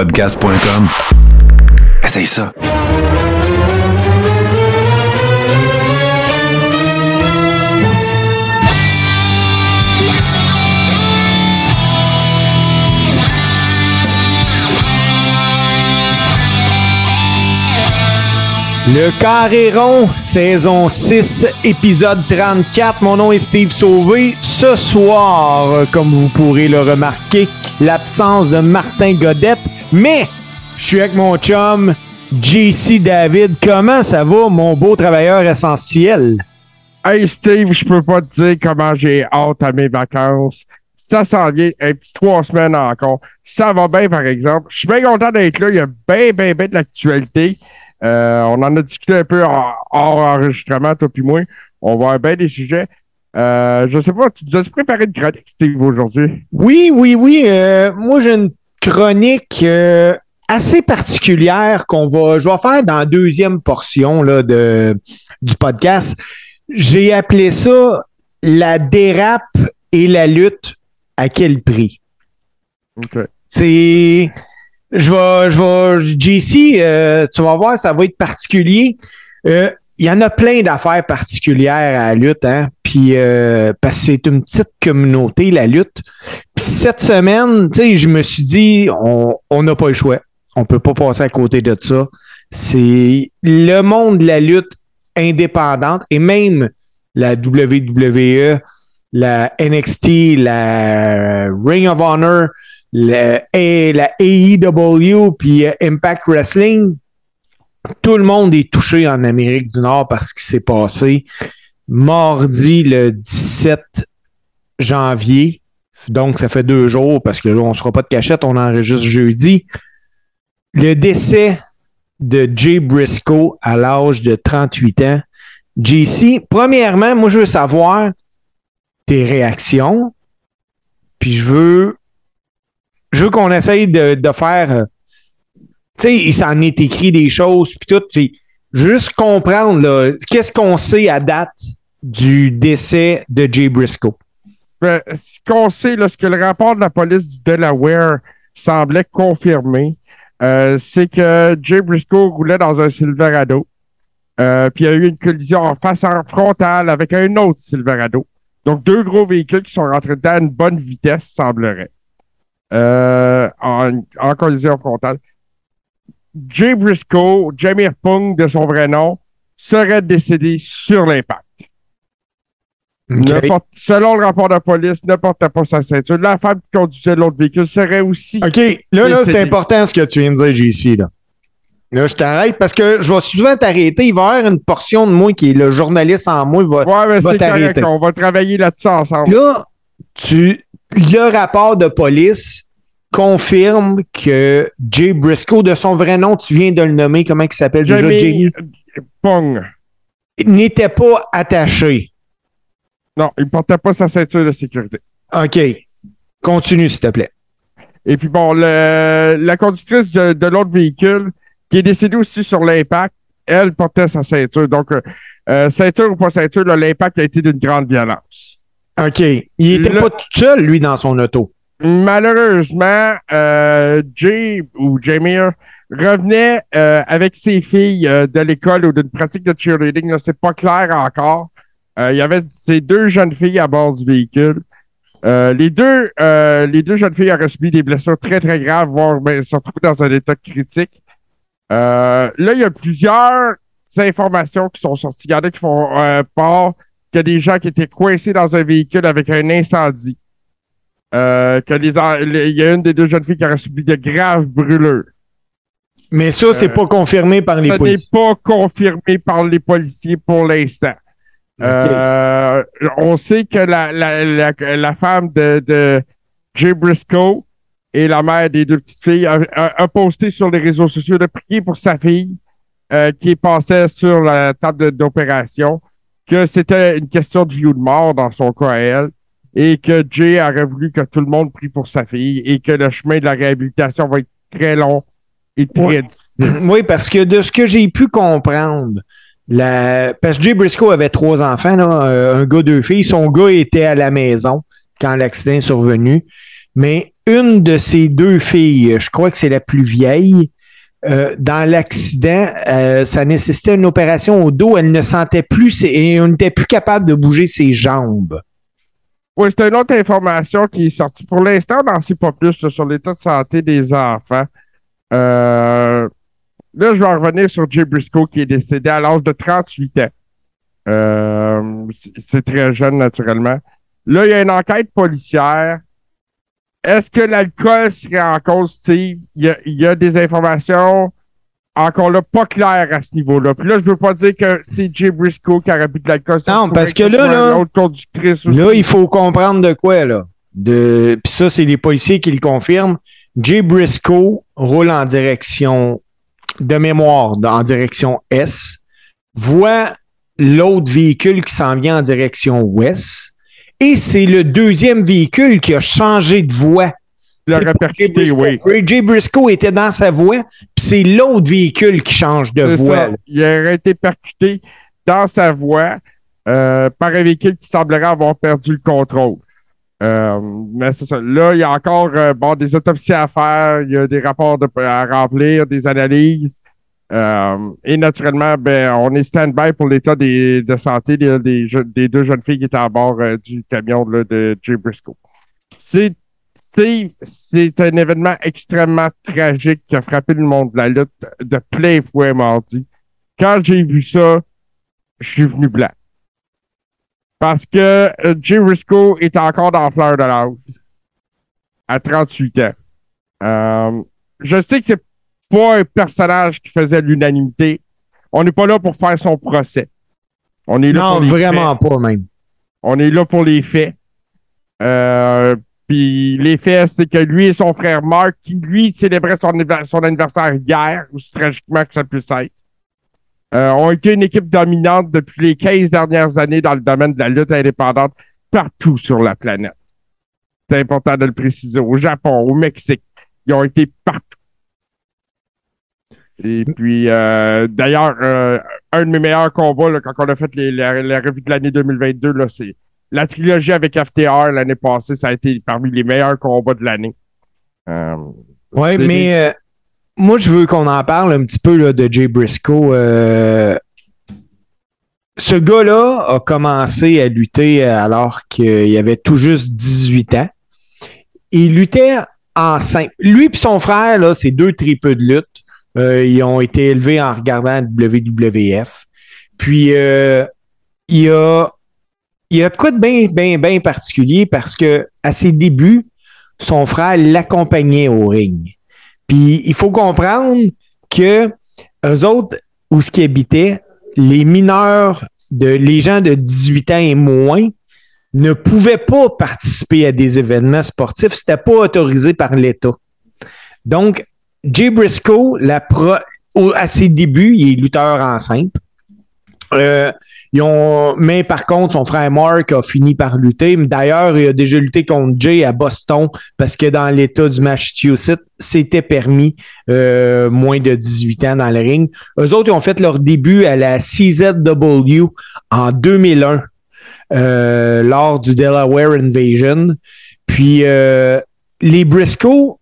podcast.com. Essaye ça. Le Carré rond, saison 6, épisode 34. Mon nom est Steve Sauvé. Ce soir, comme vous pourrez le remarquer, l'absence de Martin Godette, mais je suis avec mon chum JC David. Comment ça va, mon beau travailleur essentiel? Hey Steve, je peux pas te dire comment j'ai hâte à mes vacances. Ça s'en vient un petit trois semaines encore. Ça va bien, par exemple. Je suis bien content d'être là. Il y a bien, bien, bien de l'actualité. Euh, on en a discuté un peu hors, enregistrement, toi puis moi. On va avoir bien des sujets. Euh, je sais pas, tu nous as préparé une chronique, Steve, aujourd'hui? Oui, oui, oui. Euh, moi, j'ai une chronique euh, assez particulière qu'on va, je vais faire dans la deuxième portion là, de, du podcast. J'ai appelé ça la dérape et la lutte à quel prix? OK. C'est. Je vais, je vais, JC, euh, tu vas voir, ça va être particulier. Euh, Il y en a plein d'affaires particulières à la lutte, hein. Puis euh, parce que c'est une petite communauté, la lutte. Puis cette semaine, tu sais, je me suis dit, on n'a pas le choix. On peut pas passer à côté de ça. C'est le monde de la lutte indépendante et même la WWE, la NXT, la Ring of Honor, la AEW puis euh, Impact Wrestling, tout le monde est touché en Amérique du Nord par ce qui s'est passé mardi le 17 janvier. Donc, ça fait deux jours parce que là, on ne sera pas de cachette, on enregistre jeudi. Le décès de Jay Briscoe à l'âge de 38 ans. JC, premièrement, moi, je veux savoir tes réactions. Puis je veux je veux qu'on essaye de, de faire. Tu sais, il s'en est écrit des choses, puis tout. Juste comprendre, là, qu'est-ce qu'on sait à date du décès de Jay Briscoe? Ben, ce qu'on sait, là, ce que le rapport de la police du Delaware semblait confirmer, euh, c'est que Jay Briscoe roulait dans un Silverado. Euh, puis il y a eu une collision en face en frontale avec un autre Silverado. Donc, deux gros véhicules qui sont rentrés dedans à une bonne vitesse, semblerait. Euh, en collision frontale. Jay Briscoe, Jamie Pung de son vrai nom, serait décédé sur l'impact. Porte- selon le rapport de police, ne portait pas sa ceinture. La femme qui conduisait l'autre véhicule serait aussi. OK, là, là, c'est important ce que tu viens de dire, JC. Là, là je t'arrête parce que je vais souvent t'arrêter. Il va y avoir une portion de moi qui est le journaliste en moi. Va, Ouais, mais va correct. On va travailler là-dessus ensemble. Là, tu, le rapport de police confirme que Jay Briscoe, de son vrai nom, tu viens de le nommer, comment il s'appelle déjà? Jamie Jamie? Pong. N'était pas attaché. Non, il portait pas sa ceinture de sécurité. OK. Continue, s'il te plaît. Et puis bon, le- la conductrice de, de l'autre véhicule, qui est décédée aussi sur l'impact, elle portait sa ceinture. Donc, euh, euh, ceinture ou pas ceinture, l'impact a été d'une grande violence. OK. Il était Le- pas tout seul, lui, dans son auto. Malheureusement, euh, Jay ou Jamie revenait euh, avec ses filles euh, de l'école ou d'une pratique de cheerleading. C'est pas clair encore. Euh, il y avait ces deux jeunes filles à bord du véhicule. Euh, les deux, euh, les deux jeunes filles auraient subi des blessures très très graves, voire ben, se retrouver dans un état critique. Euh, là, il y a plusieurs informations qui sont sorties. Il y en a qui font euh, part qu'il y a des gens qui étaient coincés dans un véhicule avec un incendie. Euh, que les, en- les- il y a une des deux jeunes filles qui aurait subi de graves brûlures. Mais ça, c'est Euh, pas confirmé par les Ça n'est policiers. pas confirmé par les policiers pour l'instant. Euh, on sait que la, la, la, la femme de, de Jay Briscoe et la mère des deux petites filles a, a- a posté sur les réseaux sociaux de prier pour sa fille euh, qui passait sur la table d'opération, que c'était une question de vie ou de mort dans son cas à elle, et que Jay aurait voulu que tout le monde prie pour sa fille et que le chemin de la réhabilitation va être très long et très difficile. Oui, parce que de ce que j'ai pu comprendre, la... parce que Jay Briscoe avait trois enfants, là, euh, un gars, deux filles. Son gars était à la maison quand l'accident est survenu. mais une de ces deux filles, je crois que c'est la plus vieille, euh, dans l'accident, euh, ça nécessitait une opération au dos. Elle ne sentait plus et on n'était plus capable de bouger ses jambes. Oui, c'est une autre information qui est sortie. Pour l'instant, on n'en pas plus sur l'état de santé des enfants. Euh, là, je vais revenir sur Jay Briscoe qui est décédé à l'âge de 38 ans. c'est très jeune, naturellement. Là, il y a une enquête policière est-ce que l'alcool serait en cause, Steve? Il y, a, des informations encore là pas claires à ce niveau-là. Puis là, je veux pas dire que c'est Jay Briscoe qui a bu de l'alcool. Non, parce que là, là, là, il faut comprendre de quoi, là. De, puis ça, c'est les policiers qui le confirment. Jay Briscoe roule en direction de mémoire, en direction S, voit l'autre véhicule qui s'en vient en direction ouest et c'est le deuxième véhicule qui a changé de voie. Percuté, oui. Briscoe était dans sa voie, puis c'est l'autre véhicule qui change de voie. Il a été percuté dans sa voie euh, par un véhicule qui semblerait avoir perdu le contrôle. Euh, mais c'est ça. Là, il y a encore euh, bon, des autopsies à faire, il y a des rapports à remplir, des analyses. Euh, et naturellement, ben, on est stand-by pour l'état de santé des, des, deux jeunes filles qui étaient à bord euh, du camion de Jay Briscoe. C'est c'est un événement extrêmement tragique qui a frappé le monde de la lutte de plein fouet mardi. Quand j'ai vu ça, je suis venu blanc. Parce que euh, Jay Briscoe est encore dans la fleur de l'âge à 38 ans. je sais que c'est pas un personnage qui faisait l'unanimité. On n'est pas là pour faire son procès. On est là non, pour les vraiment pas même. On est là pour les faits. Euh, puis les faits, c'est que lui et son frère Mark, qui lui célébrait son, anniversaire hier, aussi tragiquement que ça puisse être, euh, ont été une équipe dominante depuis les 15 dernières années dans le domaine de la lutte indépendante partout sur la planète. C'est important de le préciser. Au Japon, au Mexique, ils ont été partout. Et puis, euh, d'ailleurs, euh, un de mes meilleurs combats, quand on a fait les, la, revue de l'année 2022, là, c'est la trilogie avec FTR l'année passée, ça a été parmi les meilleurs combats de l'année. Euh, oui, mais moi, je veux qu'on en parle un petit peu là, de Jay Briscoe. ce gars-là a commencé à lutter alors qu'il avait tout juste 18 ans. Il luttait en simple. Lui et son frère, là, c'est deux tripeux de lutte. Euh, ils ont été élevés en regardant WWF. Puis, euh, il y a, il y a de de bien, bien, bien particulier parce que à ses débuts, son frère l'accompagnait au ring. Puis, il faut comprendre que eux autres, où ce qui habitait, les mineurs, les gens de 18 ans et moins, ne pouvaient pas participer à des événements sportifs. C'était pas autorisé par l'État. Donc, Jay Briscoe, à ses débuts, il est lutteur en. Euh, ils ont, mais par contre, son frère Mark a fini par lutter. D'ailleurs, il a déjà lutté contre Jay à Boston parce que dans l'État du Massachusetts, c'était permis euh, moins de 18 ans dans le ring. Eux autres, ils ont fait leur début à la CZW en 2001 euh, lors du Delaware Invasion. Puis les Briscoe,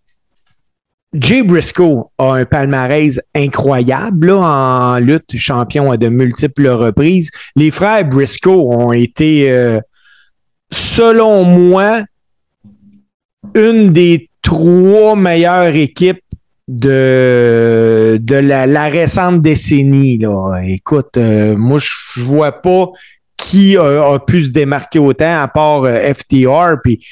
Jay Briscoe a un palmarès incroyable en lutte, champion à de multiples reprises. Les frères Briscoe ont été, euh, selon moi, une des trois meilleures équipes de, la, récente décennie. Là. Écoute, euh, moi, je vois pas qui a, pu se démarquer autant à part euh, FTR. Puis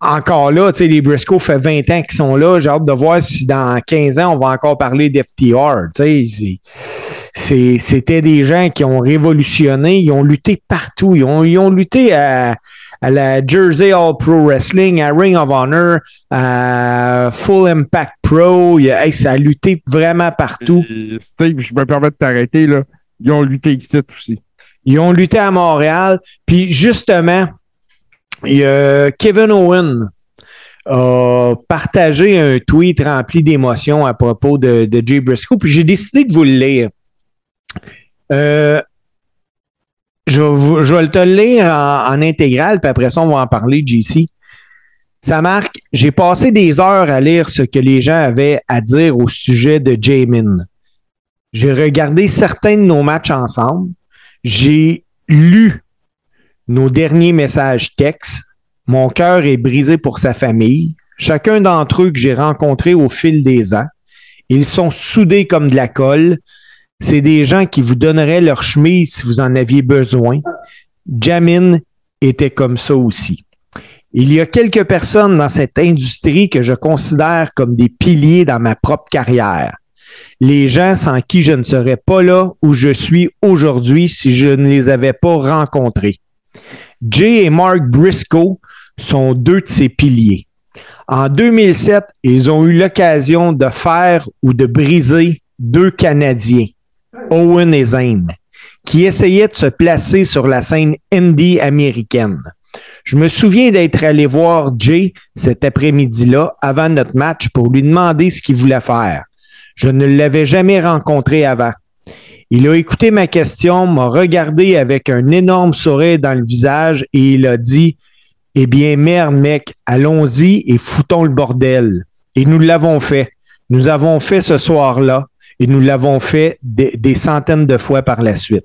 encore là, tu sais, les Briscoe fait 20 ans qu'ils sont là. J'ai hâte de voir si dans 15 ans, on va encore parler d'FTR. Tu sais, c'était des gens qui ont révolutionné, ils ont lutté partout. Ils ont, ils ont lutté à, à la Jersey All Pro Wrestling, à Ring of Honor, à Full Impact Pro. ça a lutté vraiment partout. Steve, je me permets de t'arrêter, là. Ils ont lutté ici aussi. Ils ont lutté à Montréal. Puis justement, il Kevin Owen a partagé un tweet rempli d'émotions à propos de, Jay Briscoe, puis j'ai décidé de vous le lire. Euh, je, vais te le lire en, intégral, puis après ça, on va en parler, JC. Ça marque, j'ai passé des heures à lire ce que les gens avaient à dire au sujet de Jamin. J'ai regardé certains de nos matchs ensemble. J'ai lu nos derniers messages textes. Mon cœur est brisé pour sa famille. Chacun d'entre eux que j'ai rencontrés au fil des ans. Ils sont soudés comme de la colle. C'est des gens qui vous donneraient leur chemise si vous en aviez besoin. Jamin était comme ça aussi. Il y a quelques personnes dans cette industrie que je considère comme des piliers dans ma propre carrière. Les gens sans qui je ne serais pas là où je suis aujourd'hui si je ne les avais pas rencontrés. Jay et Mark Briscoe sont deux de ces piliers. En 2007, ils ont eu l'occasion de faire ou de briser deux Canadiens, Owen et Zane, qui essayaient de se placer sur la scène indie américaine. Je me souviens d'être allé voir Jay cet après-midi-là avant notre match pour lui demander ce qu'il voulait faire. Je ne l'avais jamais rencontré avant. Il a écouté ma question, m'a regardé avec un énorme sourire dans le visage et il a dit Eh bien, merde, mec, allons-y et foutons le bordel. Et nous l'avons fait. Nous avons fait ce soir-là et nous l'avons fait des, centaines de fois par la suite.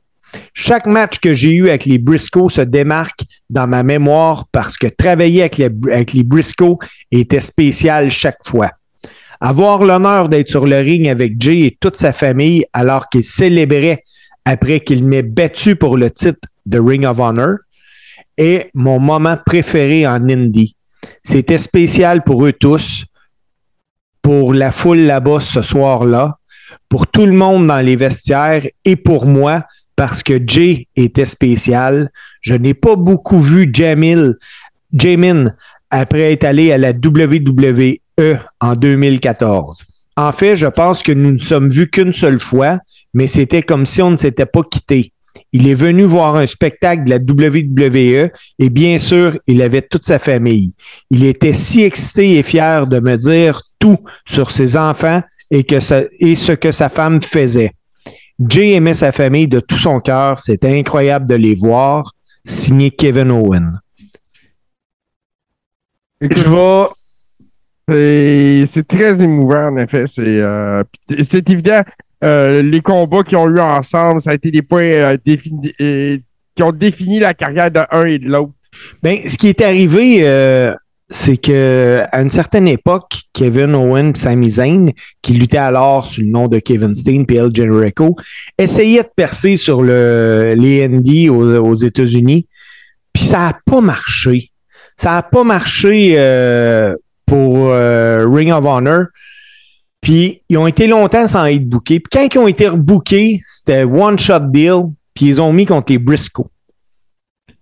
Chaque match que j'ai eu avec les Briscoe se démarque dans ma mémoire parce que travailler avec les, avec les Briscoe était spécial chaque fois. Avoir l'honneur d'être sur le ring avec Jay et toute sa famille alors qu'il célébrait après qu'il m'ait battu pour le titre de Ring of Honor est mon moment préféré en Indie. C'était spécial pour eux tous, pour la foule là-bas ce soir-là, pour tout le monde dans les vestiaires et pour moi parce que Jay était spécial. Je n'ai pas beaucoup vu Jamil, Jamin après être allé à la WWE en 2014. En fait, je pense que nous ne sommes vus qu'une seule fois, mais c'était comme si on ne s'était pas quitté. Il est venu voir un spectacle de la WWE et bien sûr, il avait toute sa famille. Il était si excité et fier de me dire tout sur ses enfants et, que et ce que sa femme faisait. Jay aimait sa famille de tout son cœur. C'était incroyable de les voir. Signé Kevin Owen. Je vais. C'est très émouvant, en effet. C'est euh, évident. Euh, les combats qu'ils ont eu ensemble, ça a été des points euh, qui ont défini la carrière de l'un et de l'autre. Ben, ce qui est arrivé, c'est que à une certaine époque, Kevin Owen Sami Zayn, qui luttaient alors sous le nom de Kevin Steen et El Generico, essayaient de percer sur le, aux, États-Unis, puis ça n'a pas marché. Ça n'a pas marché pour euh, Ring of Honor. Puis ils ont été longtemps sans être bookés. Puis quand ils ont été rebookés, c'était one shot deal. Puis ils ont mis contre les Briscoe.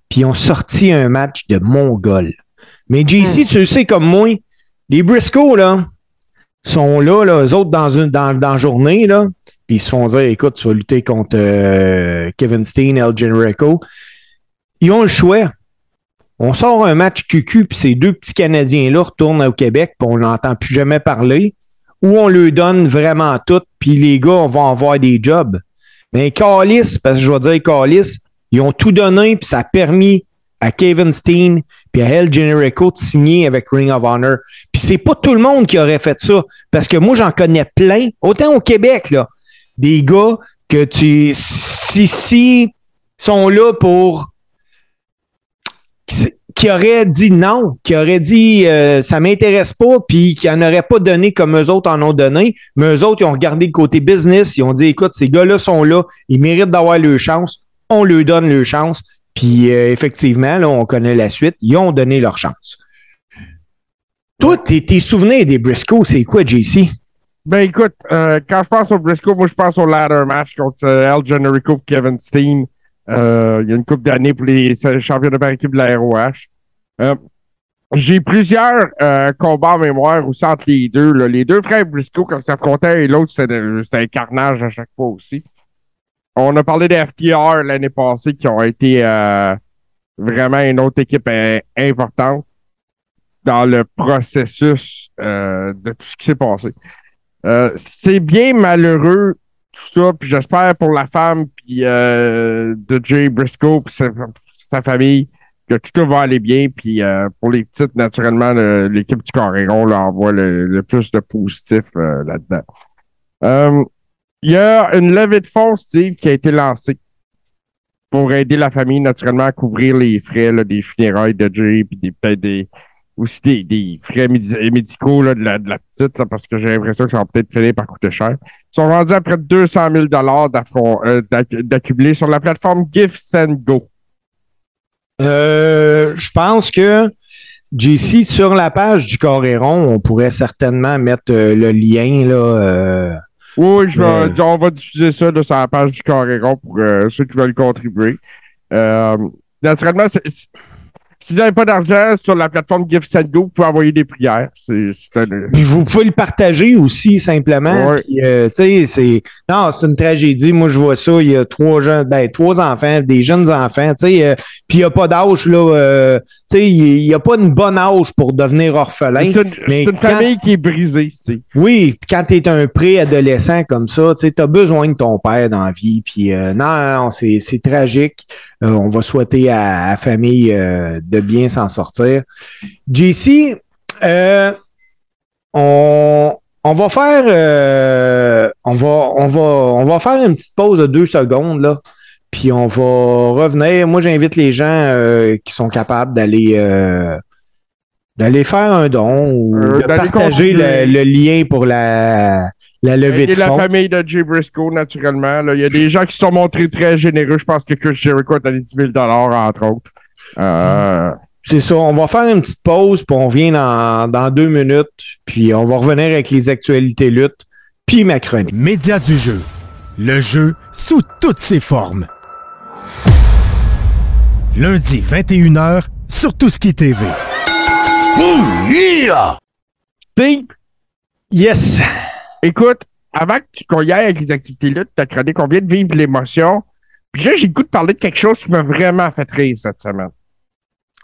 Puis ils ont sorti un match de Mongol. Mais JC, hmm. tu le sais comme moi, les Briscoe, là, sont là, là, eux autres, dans une dans, dans la journée, là, puis ils se font dire, écoute, tu vas lutter contre euh, Kevin Steen, El Generico. Ils ont le choix. On sort un match QQ, puis ces deux petits Canadiens-là retournent au Québec, puis on n'entend plus jamais parler, ou on leur donne vraiment tout, puis les gars vont avoir des jobs. Mais Callis, parce que je vais dire Callis, ils ont tout donné, puis ça a permis à Kevin Steen puis à El Generico de signer avec Ring of Honor. Puis c'est pas tout le monde qui aurait fait ça. Parce que moi, j'en connais plein, autant au Québec, là, des gars que tu. Si, si sont là pour. Qui auraient dit non, qui auraient dit euh, ça m'intéresse pas, puis qui en auraient pas donné comme eux autres en ont donné, mais eux autres, ils ont regardé le côté business, ils ont dit écoute, ces gars-là sont là, ils méritent d'avoir leur chance, on leur donne leur chance, puis euh, effectivement, là, on connaît la suite. Ils ont donné leur chance. Toi, tes, tes souvenirs des Briscoe, c'est quoi, JC? Ben écoute, euh, quand je pense au Briscoe, moi je pense au ladder match contre Al Generico et Kevin Steen. Il y a une coupe d'années pour les championnats par équipe de la ROH. J'ai plusieurs combats en mémoire aussi entre les deux. Les deux frères Briscoe, quand s'affrontaient et l'autre, c'était un carnage à chaque fois aussi. On a parlé des FTR l'année passée qui ont été euh, vraiment une autre équipe euh, importante dans le processus euh, de tout ce qui s'est passé. c'est bien malheureux ça, puis j'espère pour la femme puis de Jay Briscoe puis sa, famille que tout va aller bien. Puis euh, pour les petites, naturellement, le- l'équipe du Coréron leur envoie le, plus de positif euh, là-dedans. Euh, Il y a une levée de fonds, Steve, qui a été lancée pour aider la famille, naturellement, à couvrir les frais des funérailles de Jay, puis peut-être des, aussi des, des frais médi- médicaux là, de, la, de la petite, là, parce que j'ai l'impression que ça va peut-être finir par coûter cher. Ils sont rendus à près de 200 000 d'affron- euh, d'ac- d'accumuler sur la plateforme Gifts and Go. Euh, je pense que JC, sur la page du Coréron, on pourrait certainement mettre euh, le lien là. euh, Oui, je vais, Euh. on va diffuser ça là, sur la page du Coréron pour euh, ceux qui veulent contribuer. Euh, naturellement, c'est- si vous n'avez pas d'argent sur la plateforme Gifts and Go, vous pouvez envoyer des prières. C'est c'est un- Puis vous pouvez le partager aussi simplement. Ouais. Euh, tu sais, c'est non, c'est une tragédie. Moi, je vois ça. Il y a trois jeunes, ben trois enfants, des jeunes enfants. Tu sais, euh, puis il n'y a pas d'âge là. euh, tu sais, il n'y a pas une bonne âge pour devenir orphelin. c'est une, mais c'est une quand- famille qui est brisée, Steve. Oui, puis quand tu es un préadolescent comme ça, tu as besoin de ton père dans la vie. Puis euh, non, non, c'est tragique. On va souhaiter à la famille de bien s'en sortir. JC, euh, on, on va faire euh, on va on va on va faire une petite pause de deux secondes là. Puis on va revenir. Moi, j'invite les gens euh, qui sont capables d'aller d'aller faire un don ou de partager le, lien pour la, la levée Et de la fonds. famille de Jay Briscoe, naturellement. là. Il y a des gens qui se sont montrés très généreux. Je pense que Chris Jericho a donné 10 000 entre autres. Euh, C'est ça. On va faire une petite pause, puis on revient dans, dans deux minutes, puis on va revenir avec les actualités luttes, puis ma chronique. Média du jeu. Le jeu sous toutes ses formes. Lundi 21h sur Tout ce qui TV. Yes! écoute, avant que tu- qu'on y aille avec les activités luttes, t'as chronique, on vient de vivre l'émotion. Puis là, j'ai le goût de parler de quelque chose qui m'a vraiment fait rire cette semaine.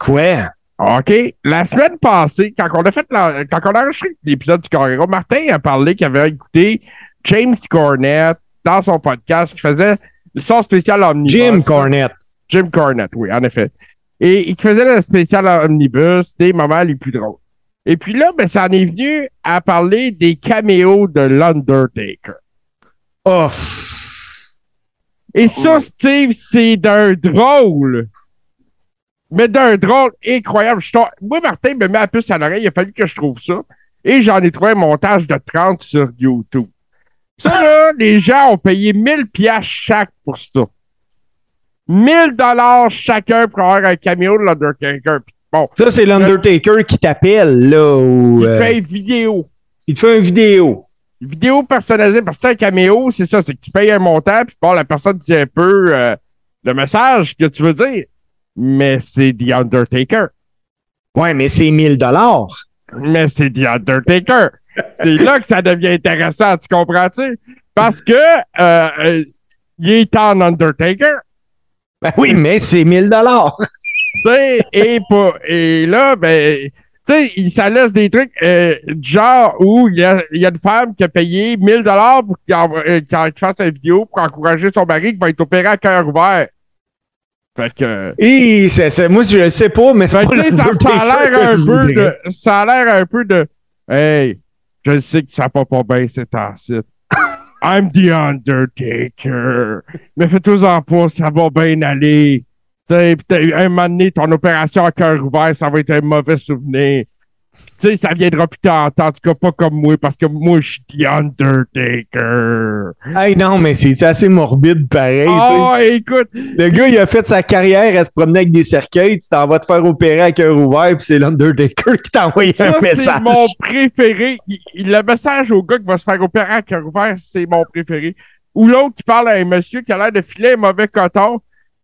Quoi? OK? La semaine passée, quand on a fait la- quand on a enregistré l'épisode du Carrero, Martin a parlé qu'il avait écouté James Cornette dans son podcast qui faisait le son spécial Omnibus. Jim Cornette. Jim Cornette, oui, en effet. Et il faisait le spécial Omnibus des moments les plus drôles. Et puis là, ben, ça en est venu à parler des caméos de l'Undertaker. Oh! Et ça, Steve, c'est d'un drôle. Mais d'un drôle incroyable. Je Moi, Martin me met la puce à l'oreille. Il a fallu que je trouve ça. Et j'en ai trouvé un montage de 30 sur YouTube. Ça, là, les gens ont payé 1000 piastres chaque pour ça. 1000 dollars chacun pour avoir un caméo de l'Undertaker. Bon, Ça, c'est l'Undertaker qui t'appelle, là. Il euh, fait une vidéo. il te fait une vidéo. Vidéo personnalisée parce que un caméo, c'est ça, c'est que tu payes un montant, puis bon, la personne dit un peu euh, le message que tu veux dire. Mais c'est The Undertaker. Ouais, mais c'est 1000 dollars. Mais c'est The Undertaker. c'est là que ça devient intéressant, tu comprends-tu? Parce que euh, euh, il est en Undertaker. Ben oui, mais c'est 1000 dollars. et, et là, ben, tu sais, il- ça laisse des trucs euh, du genre où il y a, il y a une femme qui a payé 1000 dollars pour envoie- euh, fasse une vidéo pour encourager son mari qui va être opéré à cœur ouvert. Fait que, Et c'est, c'est- moi, je le sais pas, mais fait que, pas ça, ça a l'air un peu de, ça a l'air un peu de, hey, je sais que ça va pas bien cet acide. I'm the Undertaker. Mais fais-toi-en pas, ça va bien aller. Sais, pis t'as- un moment donné, ton opération à cœur ouvert, ça va être un mauvais souvenir. Pis Tu sais, ça viendra plus tard, en tout cas pas comme moi, parce que moi, je suis The Undertaker. Hey, non, mais c'est, c'est assez morbide pareil. Oh, écoute, Le gars, il a fait sa carrière à se promener avec des cercueils. Tu t'en vas te faire opérer à cœur ouvert, puis c'est l'Undertaker qui t'a envoyé ça, un c'est message. mon préféré. Le message au gars qui va se faire opérer à cœur ouvert, c'est mon préféré. Ou l'autre qui parle à un monsieur qui a l'air de filer un mauvais coton,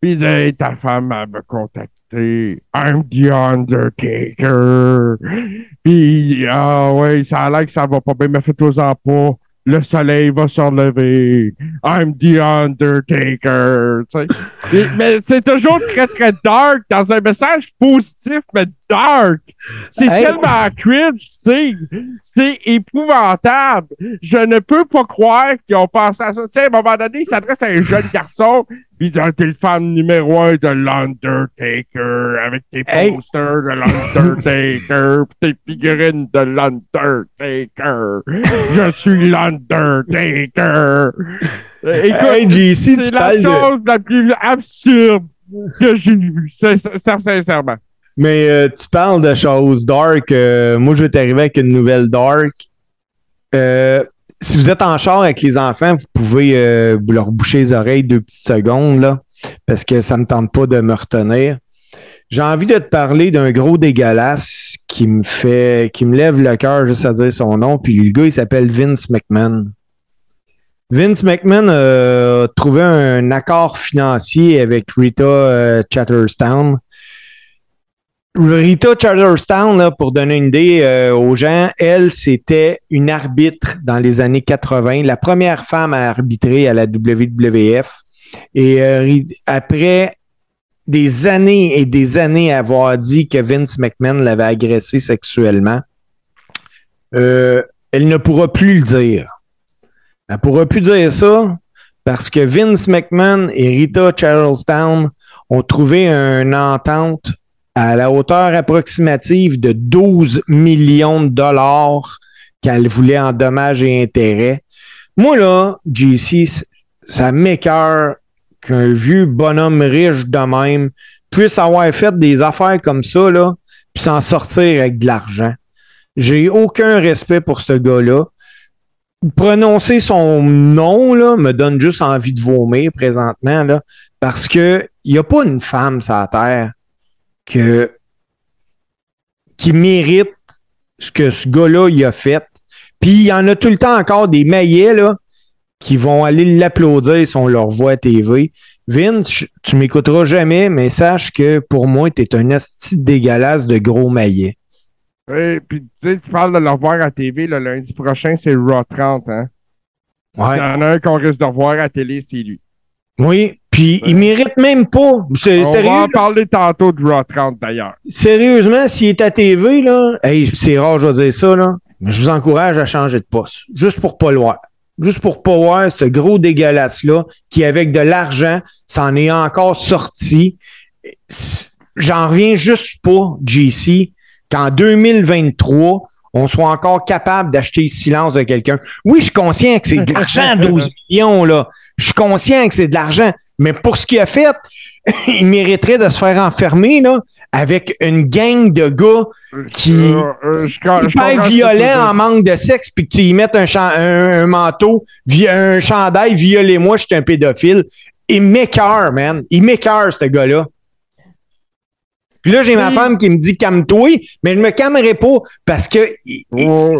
puis il Hey, ta femme elle m'a contacté. I'm the Undertaker. Puis, ah ouais, ça a l'air que ça va pas bien, mais fais-toi-en pas. Le soleil va se relever. I'm the Undertaker. Et- mais c'est toujours très, très dark dans un message positif, mais dark. C'est Hey. tellement cringe, tu. C'est épouvantable. Je ne peux pas croire qu'ils ont pensé à ça. Tu sais, à un moment donné, il s'adresse à un jeune garçon, puis il dit, Ah, t'es le fan numéro un de l'Undertaker, avec tes Hey. posters de l'Undertaker, puis tes figurines de l'Undertaker. Je suis l'Undertaker. Écoute, Hey, c'est la chose la plus absurde que j'ai vue, sin- sin- sincèrement. Mais euh, tu parles de choses dark. euh, moi, je vais t'arriver avec une nouvelle dark. Euh, si vous êtes en char avec les enfants, vous pouvez vous leur boucher les oreilles deux petites secondes, là, parce que ça ne me tente pas de me retenir. J'ai envie de te parler d'un gros dégueulasse qui me fait, qui me lève le cœur juste à dire son nom. Puis le gars, il s'appelle Vince McMahon. Vince McMahon a trouvé un accord financier avec Rita Chatterstown. Rita Chatterstown, là, pour donner une idée euh, aux gens, elle, c'était une arbitre dans les années 80, la première femme à arbitrer à la WWF. Et euh, après des années et des années à avoir dit que Vince McMahon l'avait agressé sexuellement, euh, elle ne pourra plus le dire. Elle ne pourra plus dire ça parce que Vince McMahon et Rita Charlestown ont trouvé une entente à la hauteur approximative de 12 millions de dollars qu'elle voulait en dommages et intérêts. Moi, là, JC, ça m'écœure qu'un vieux bonhomme riche de même puisse avoir fait des affaires comme ça, là, puis s'en sortir avec de l'argent. J'ai aucun respect pour ce gars-là. Prononcer son nom, là, me donne juste envie de vomir présentement, là, parce que il n'y a pas une femme sur la terre que, qui mérite ce que ce gars-là il a fait. Puis il y en a tout le temps encore des maillets là, qui vont aller l'applaudir si on leur voit à TV. Vince, tu m'écouteras jamais, mais sache que pour moi, tu es un asti dégueulasse de gros maillets. Oui, puis tu sais, tu parles de le revoir à TV, le lundi prochain, c'est Raw 30, hein? Il y Ouais. en a un qu'on risque de revoir à télé, c'est lui. Oui, puis il mérite même pas. C'est- On sérieux, va en parler tantôt de Raw 30, d'ailleurs. sérieusement, s'il est à TV, là, hey, c'est rare, je vais dire ça, là, mais je vous encourage à changer de poste. Juste pour pas le voir. Juste pour pas voir ce gros dégueulasse-là, qui, avec de l'argent, s'en est encore sorti. J'en reviens juste pas, JC, qu'en 2023, on soit encore capable d'acheter le silence de quelqu'un. Oui, je suis conscient que c'est de l'argent, 12 millions, là. Je suis conscient que c'est de l'argent. Mais pour ce qu'il a fait, il mériterait de se faire enfermer, là, avec une gang de gars Qui- Euh, euh, je, je veux en manque de sexe, puis y mettes un, un, un manteau, un chandail, violez-moi, je suis un pédophile. Il m'écœure, man. Il m'écœure, ce gars-là. Puis là, j'ai ma femme qui me dit calme-toi, mais je me calmerai pas parce que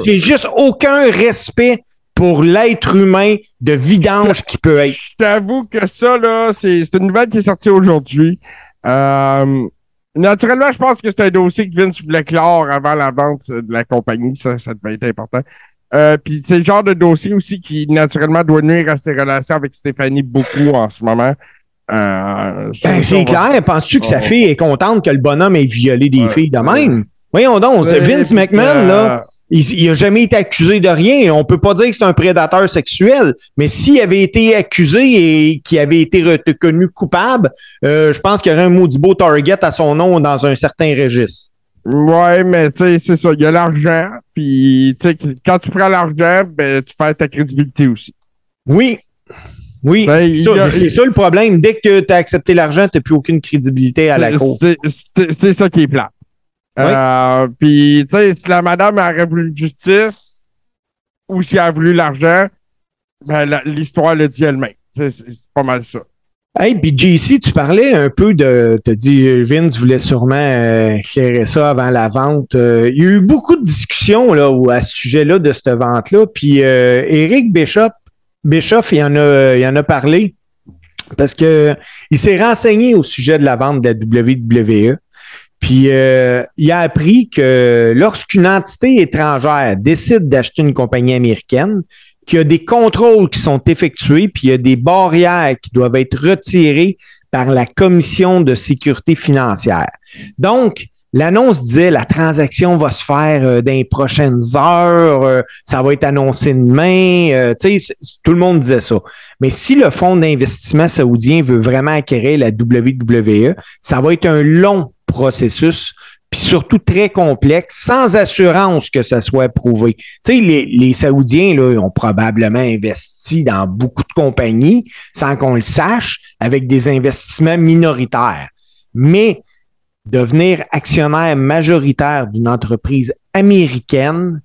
j'ai juste aucun respect pour l'être humain de vidange qui peut être. Je t'avoue que ça, là, c'est c'est une nouvelle qui est sortie aujourd'hui. Euh, naturellement, je pense que c'est un dossier que Vince voulait clore avant la vente de la compagnie. Ça, ça devait être important. Euh, Puis c'est le genre de dossier aussi qui, naturellement, doit nuire à ses relations avec Stéphanie beaucoup en ce moment. Euh, Ben, c'est va- clair. Penses-tu que sa on- fille est contente que le bonhomme ait violé des Ouais. filles de même? Voyons donc, Ouais, Vince McMahon, euh, là, il n'a jamais été accusé de rien. On peut pas dire que c'est un prédateur sexuel, mais s'il avait été accusé et qu'il avait été reconnu coupable, euh, je pense qu'il y aurait un maudit beau target à son nom dans un certain registre. Ouais, mais tu sais, c'est ça. Il y a l'argent. Puis, tu sais, quand tu prends l'argent, ben, tu perds ta crédibilité aussi. Oui. Oui, Ben, c'est ça, a- le problème. Dès que tu as accepté l'argent, tu n'as plus aucune crédibilité à la cour. C'est- ça qui est plat. Ouais. Euh, Puis, tu sais, si la madame aurait voulu justice ou si elle a voulu l'argent, ben, la- l'histoire le dit elle-même. C'est pas mal ça. Hey, puis JC, tu parlais un peu de. Tu dit euh, Vince voulait sûrement euh, éclairer ça avant la vente. Euh, il y a eu beaucoup de discussions là, à ce sujet-là de cette vente-là. Puis euh, Eric Bishop, Bischoff, il en a, il en a parlé parce que il s'est renseigné au sujet de la vente de la WWE. Puis euh, il a appris que lorsqu'une entité étrangère décide d'acheter une compagnie américaine, qu'il y a des contrôles qui sont effectués, puis il y a des barrières qui doivent être retirées par la Commission de sécurité financière. Donc, l'annonce disait la transaction va se faire euh, dans les prochaines heures, euh, ça va être annoncé demain. euh, tout le monde disait ça. Mais si le fonds d'investissement saoudien veut vraiment acquérir la WWE, ça va être un long processus, puis surtout très complexe, sans assurance que ça soit sais, les, les Saoudiens, là, ont probablement investi dans beaucoup de compagnies sans qu'on le sache, avec des investissements minoritaires. Mais devenir actionnaire majoritaire d'une entreprise américaine,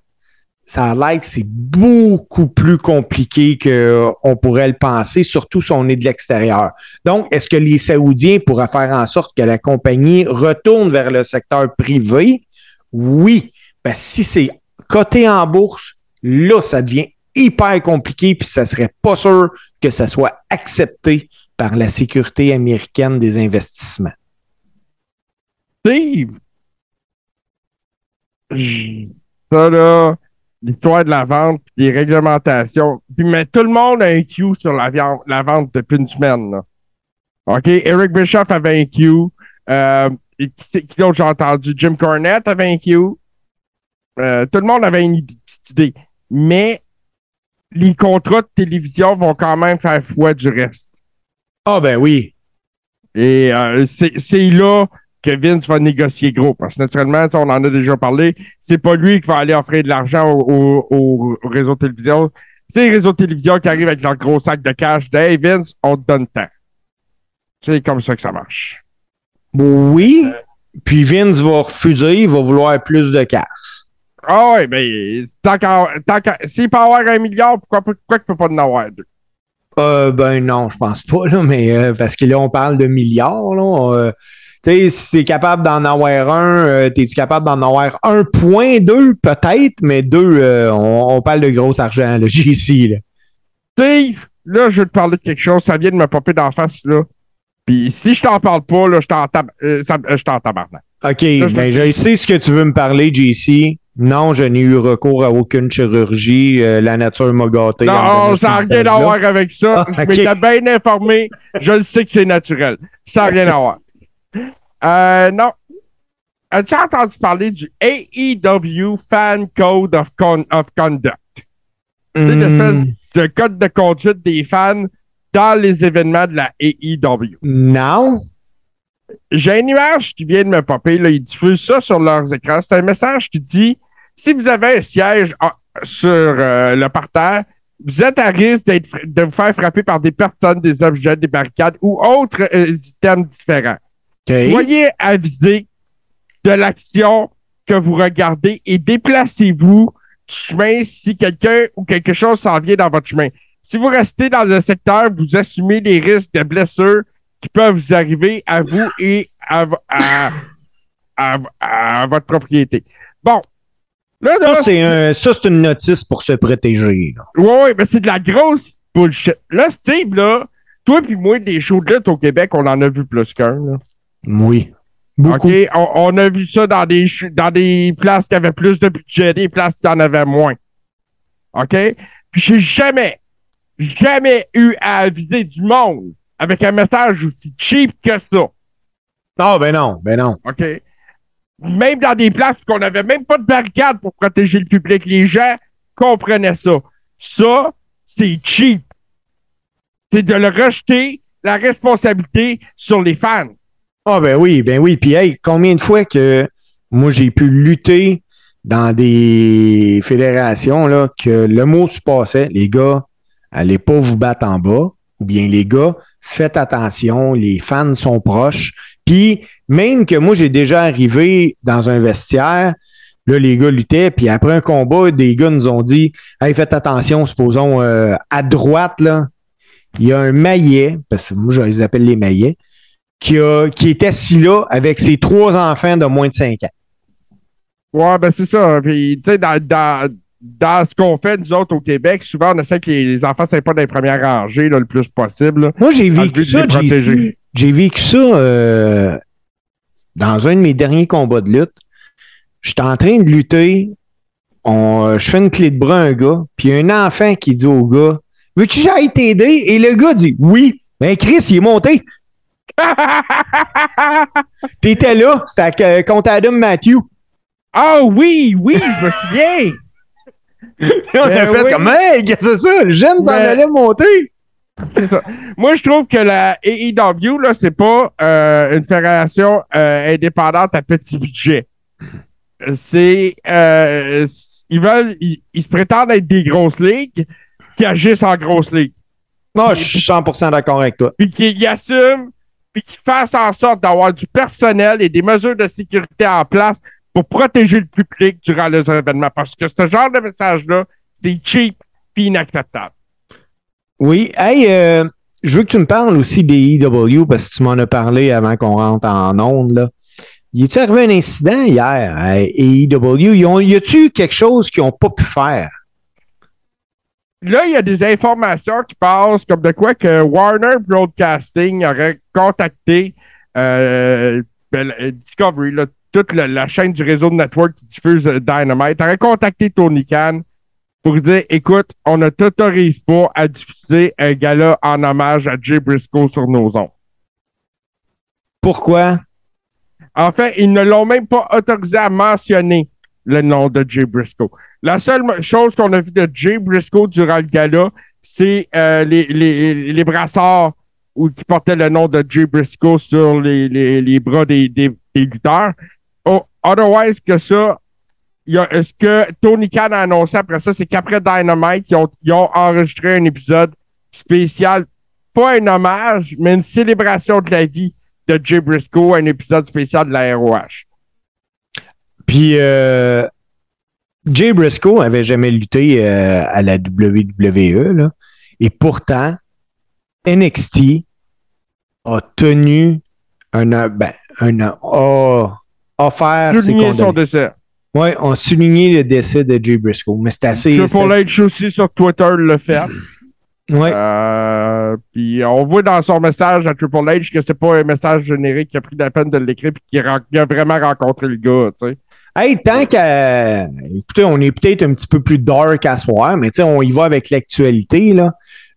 ça a l'air que c'est beaucoup plus compliqué qu'on pourrait le penser, surtout si on est de l'extérieur. Donc, est-ce que les Saoudiens pourraient faire en sorte que la compagnie retourne vers le secteur privé? Oui. Que si c'est coté en bourse, là, ça devient hyper compliqué, puis ça serait pas sûr que ça soit accepté par la sécurité américaine des investissements. Steve, ça là, l'histoire de la vente, les réglementations. Puis, mais tout le monde a un Q sur la, viande- la vente depuis une semaine. Là. OK? Eric Bischoff avait un Q. Euh, et qui, qui d'autre j'ai entendu? Jim Cornette avait un Q. Euh, tout le monde avait une petite idée. Mais les contrats de télévision vont quand même faire foi du reste. Ah ben oui. Et euh, c'est là que Vince va négocier gros. Parce que naturellement, on en a déjà parlé, c'est pas lui qui va aller offrir de l'argent au, au- au réseau de télévision. C'est les réseaux de télévision qui arrivent avec leur gros sac de cash. de, Hey Vince, on te donne tant. C'est comme ça que ça marche. Oui. Puis Vince va refuser, il va vouloir plus de cash. Ah ouais, ben, tant qu'à. S'il peut avoir un milliard, pourquoi, pourquoi il peut pas en avoir deux? Euh, ben non, je pense pas, là, mais euh, parce que là, on parle de milliards. Là, euh, tu sais, si t'es capable d'en avoir un, euh, t'es-tu capable d'en avoir 1.2 peut-être, mais deux, euh, on, on parle de gros argent, là, JC. Là. Steve, là, je veux te parler de quelque chose. Ça vient de me popper d'en face, là. Puis si je t'en parle pas, là, je t'en tab- euh, euh, je tabarnak. OK, je- ben je sais ce que tu veux me parler, JC. Non, je n'ai eu recours à aucune chirurgie. euh, la nature m'a gâté. Non, ça n'a rien à voir avec ça. Ah, Je ok. m'étais bien informé. Je le sais que c'est naturel. Ça n'a rien à voir. Euh, non. As-tu entendu parler du AEW Fan Code of, Con- of Conduct? C'est l'espèce Hmm, de code de conduite des fans dans les événements de la AEW. non. J'ai une image qui vient de me popper. Là, ils diffusent ça sur leurs écrans. C'est un message qui dit si vous avez un siège ah, sur euh, le parterre, vous êtes à risque de vous faire frapper par des personnes, des objets, des barricades ou autres euh, items différents. Soyez avisés de l'action que vous regardez et déplacez-vous du chemin si quelqu'un ou quelque chose s'en vient dans votre chemin. Si vous restez dans le secteur, vous assumez les risques de blessures qui peuvent vous arriver à vous et à, à- à- à votre propriété. Bon. Là, là, Ça, c'est un- ça, c'est une notice pour se protéger. ouais, mais c'est de la grosse bullshit. Là, Steve, là, toi puis moi, des shows de lutte au Québec, on en a vu plus qu'un. là. Oui. Beaucoup. OK? On, on a vu ça dans des, dans des places qui avaient plus de budget, des places qui en avaient moins. OK? Puis j'ai jamais, jamais eu à aviser du monde avec un message aussi cheap que ça. Ah, ben non, ben non. OK? Même dans des places où on n'avait même pas de barricade pour protéger le public, les gens comprenaient ça. Ça, c'est cheap. C'est de le rejeter la responsabilité sur les fans. Ah, ben oui, ben oui. Puis, hey, combien de fois que moi, j'ai pu lutter dans des fédérations, là, que le mot se passait, les gars, allez pas vous battre en bas, ou bien les gars, faites attention, les fans sont proches. Puis, même que moi, j'ai déjà arrivé dans un vestiaire, là, les gars luttaient, puis après un combat, des gars nous ont dit, hey, faites attention, supposons, euh, à droite, là, il y a un maillet, parce que moi, je les appelle les maillets, qui, a, qui est assis là avec ses trois enfants de moins de 5 ans. Ouais, ben c'est ça. Puis, tu sais, dans, dans, dans ce qu'on fait, nous autres, au Québec, souvent, on essaie que les, les enfants ne pas dans les premières rangées là, le plus possible. là. Moi, j'ai vécu ça. JC. J'ai vécu ça euh, dans un de mes derniers combats de lutte. J'étais en train de lutter. On, euh, je fais une clé de bras à un gars, puis il y a un enfant qui dit au gars Veux-tu que j'aille t'aider? Et le gars dit Oui. Ben Chris, il est monté. T'étais là, c'était euh, contre Adam Matthew. Ah oui, oui, je me souviens. on a Ben fait oui. comme, hey, qu'est-ce que c'est ça? Le jeune s'en Ben- allait monter. C'est ça. Moi, je trouve que la AEW, là, c'est pas euh, une fédération euh, indépendante à petit budget. C'est. euh, ils veulent. Ils, ils se prétendent être des grosses ligues qui agissent en grosses ligues. Non, je suis 100% d'accord avec toi. Puis qui y assument, puis qui fassent en sorte d'avoir du personnel et des mesures de sécurité en place pour protéger le public durant les événements. Parce que ce genre de message-là, c'est cheap puis inacceptable. Oui. Hey, euh, je veux que tu me parles aussi des EW parce que tu m'en as parlé avant qu'on rentre en onde. Là. Y est-tu arrivé un incident hier? À AEW? Ont- Y a-tu quelque chose qu'ils n'ont pas pu faire? Là, il y a des informations qui passent comme de quoi que Warner Broadcasting aurait contacté euh, ben, Discovery, là, toute la, la chaîne du réseau de network qui diffuse euh, Dynamite, aurait contacté Tony Khan pour dire écoute, on ne t'autorise pas à diffuser un gala en hommage à Jay Briscoe sur nos ondes. Pourquoi? En fait, ils ne l'ont même pas autorisé à mentionner le nom de Jay Briscoe. La seule chose qu'on a vu de Jay Briscoe durant le gala, c'est euh, les, les, les brassards qui portaient le nom de Jay Briscoe sur les, les, bras des, des, lutteurs. Oh, otherwise que ça, ce que Tony Khan a annoncé après ça, c'est qu'après Dynamite, ils ont, ils ont enregistré un épisode spécial, pas un hommage, mais une célébration de la vie de Jay Briscoe, un épisode spécial de la ROH. Puis, euh, Jay Briscoe avait jamais lutté euh, à la WWE, là. et pourtant, NXT a tenu un, euh, ben, un, a offert ses Souligner son décès. Ouais, on a souligné le décès de Jay Briscoe, mais c'est assez. Triple H aussi sur Twitter le fait. Ouais. Euh, puis on voit dans son message à Triple H que c'est pas un message générique qui a pris la peine de l'écrire puis qui ren- qui a vraiment rencontré le gars, tu sais. Hey, tant qu'à. Écoutez, on est peut-être un petit peu plus dark à soir, mais tu sais, on y va avec l'actualité, là.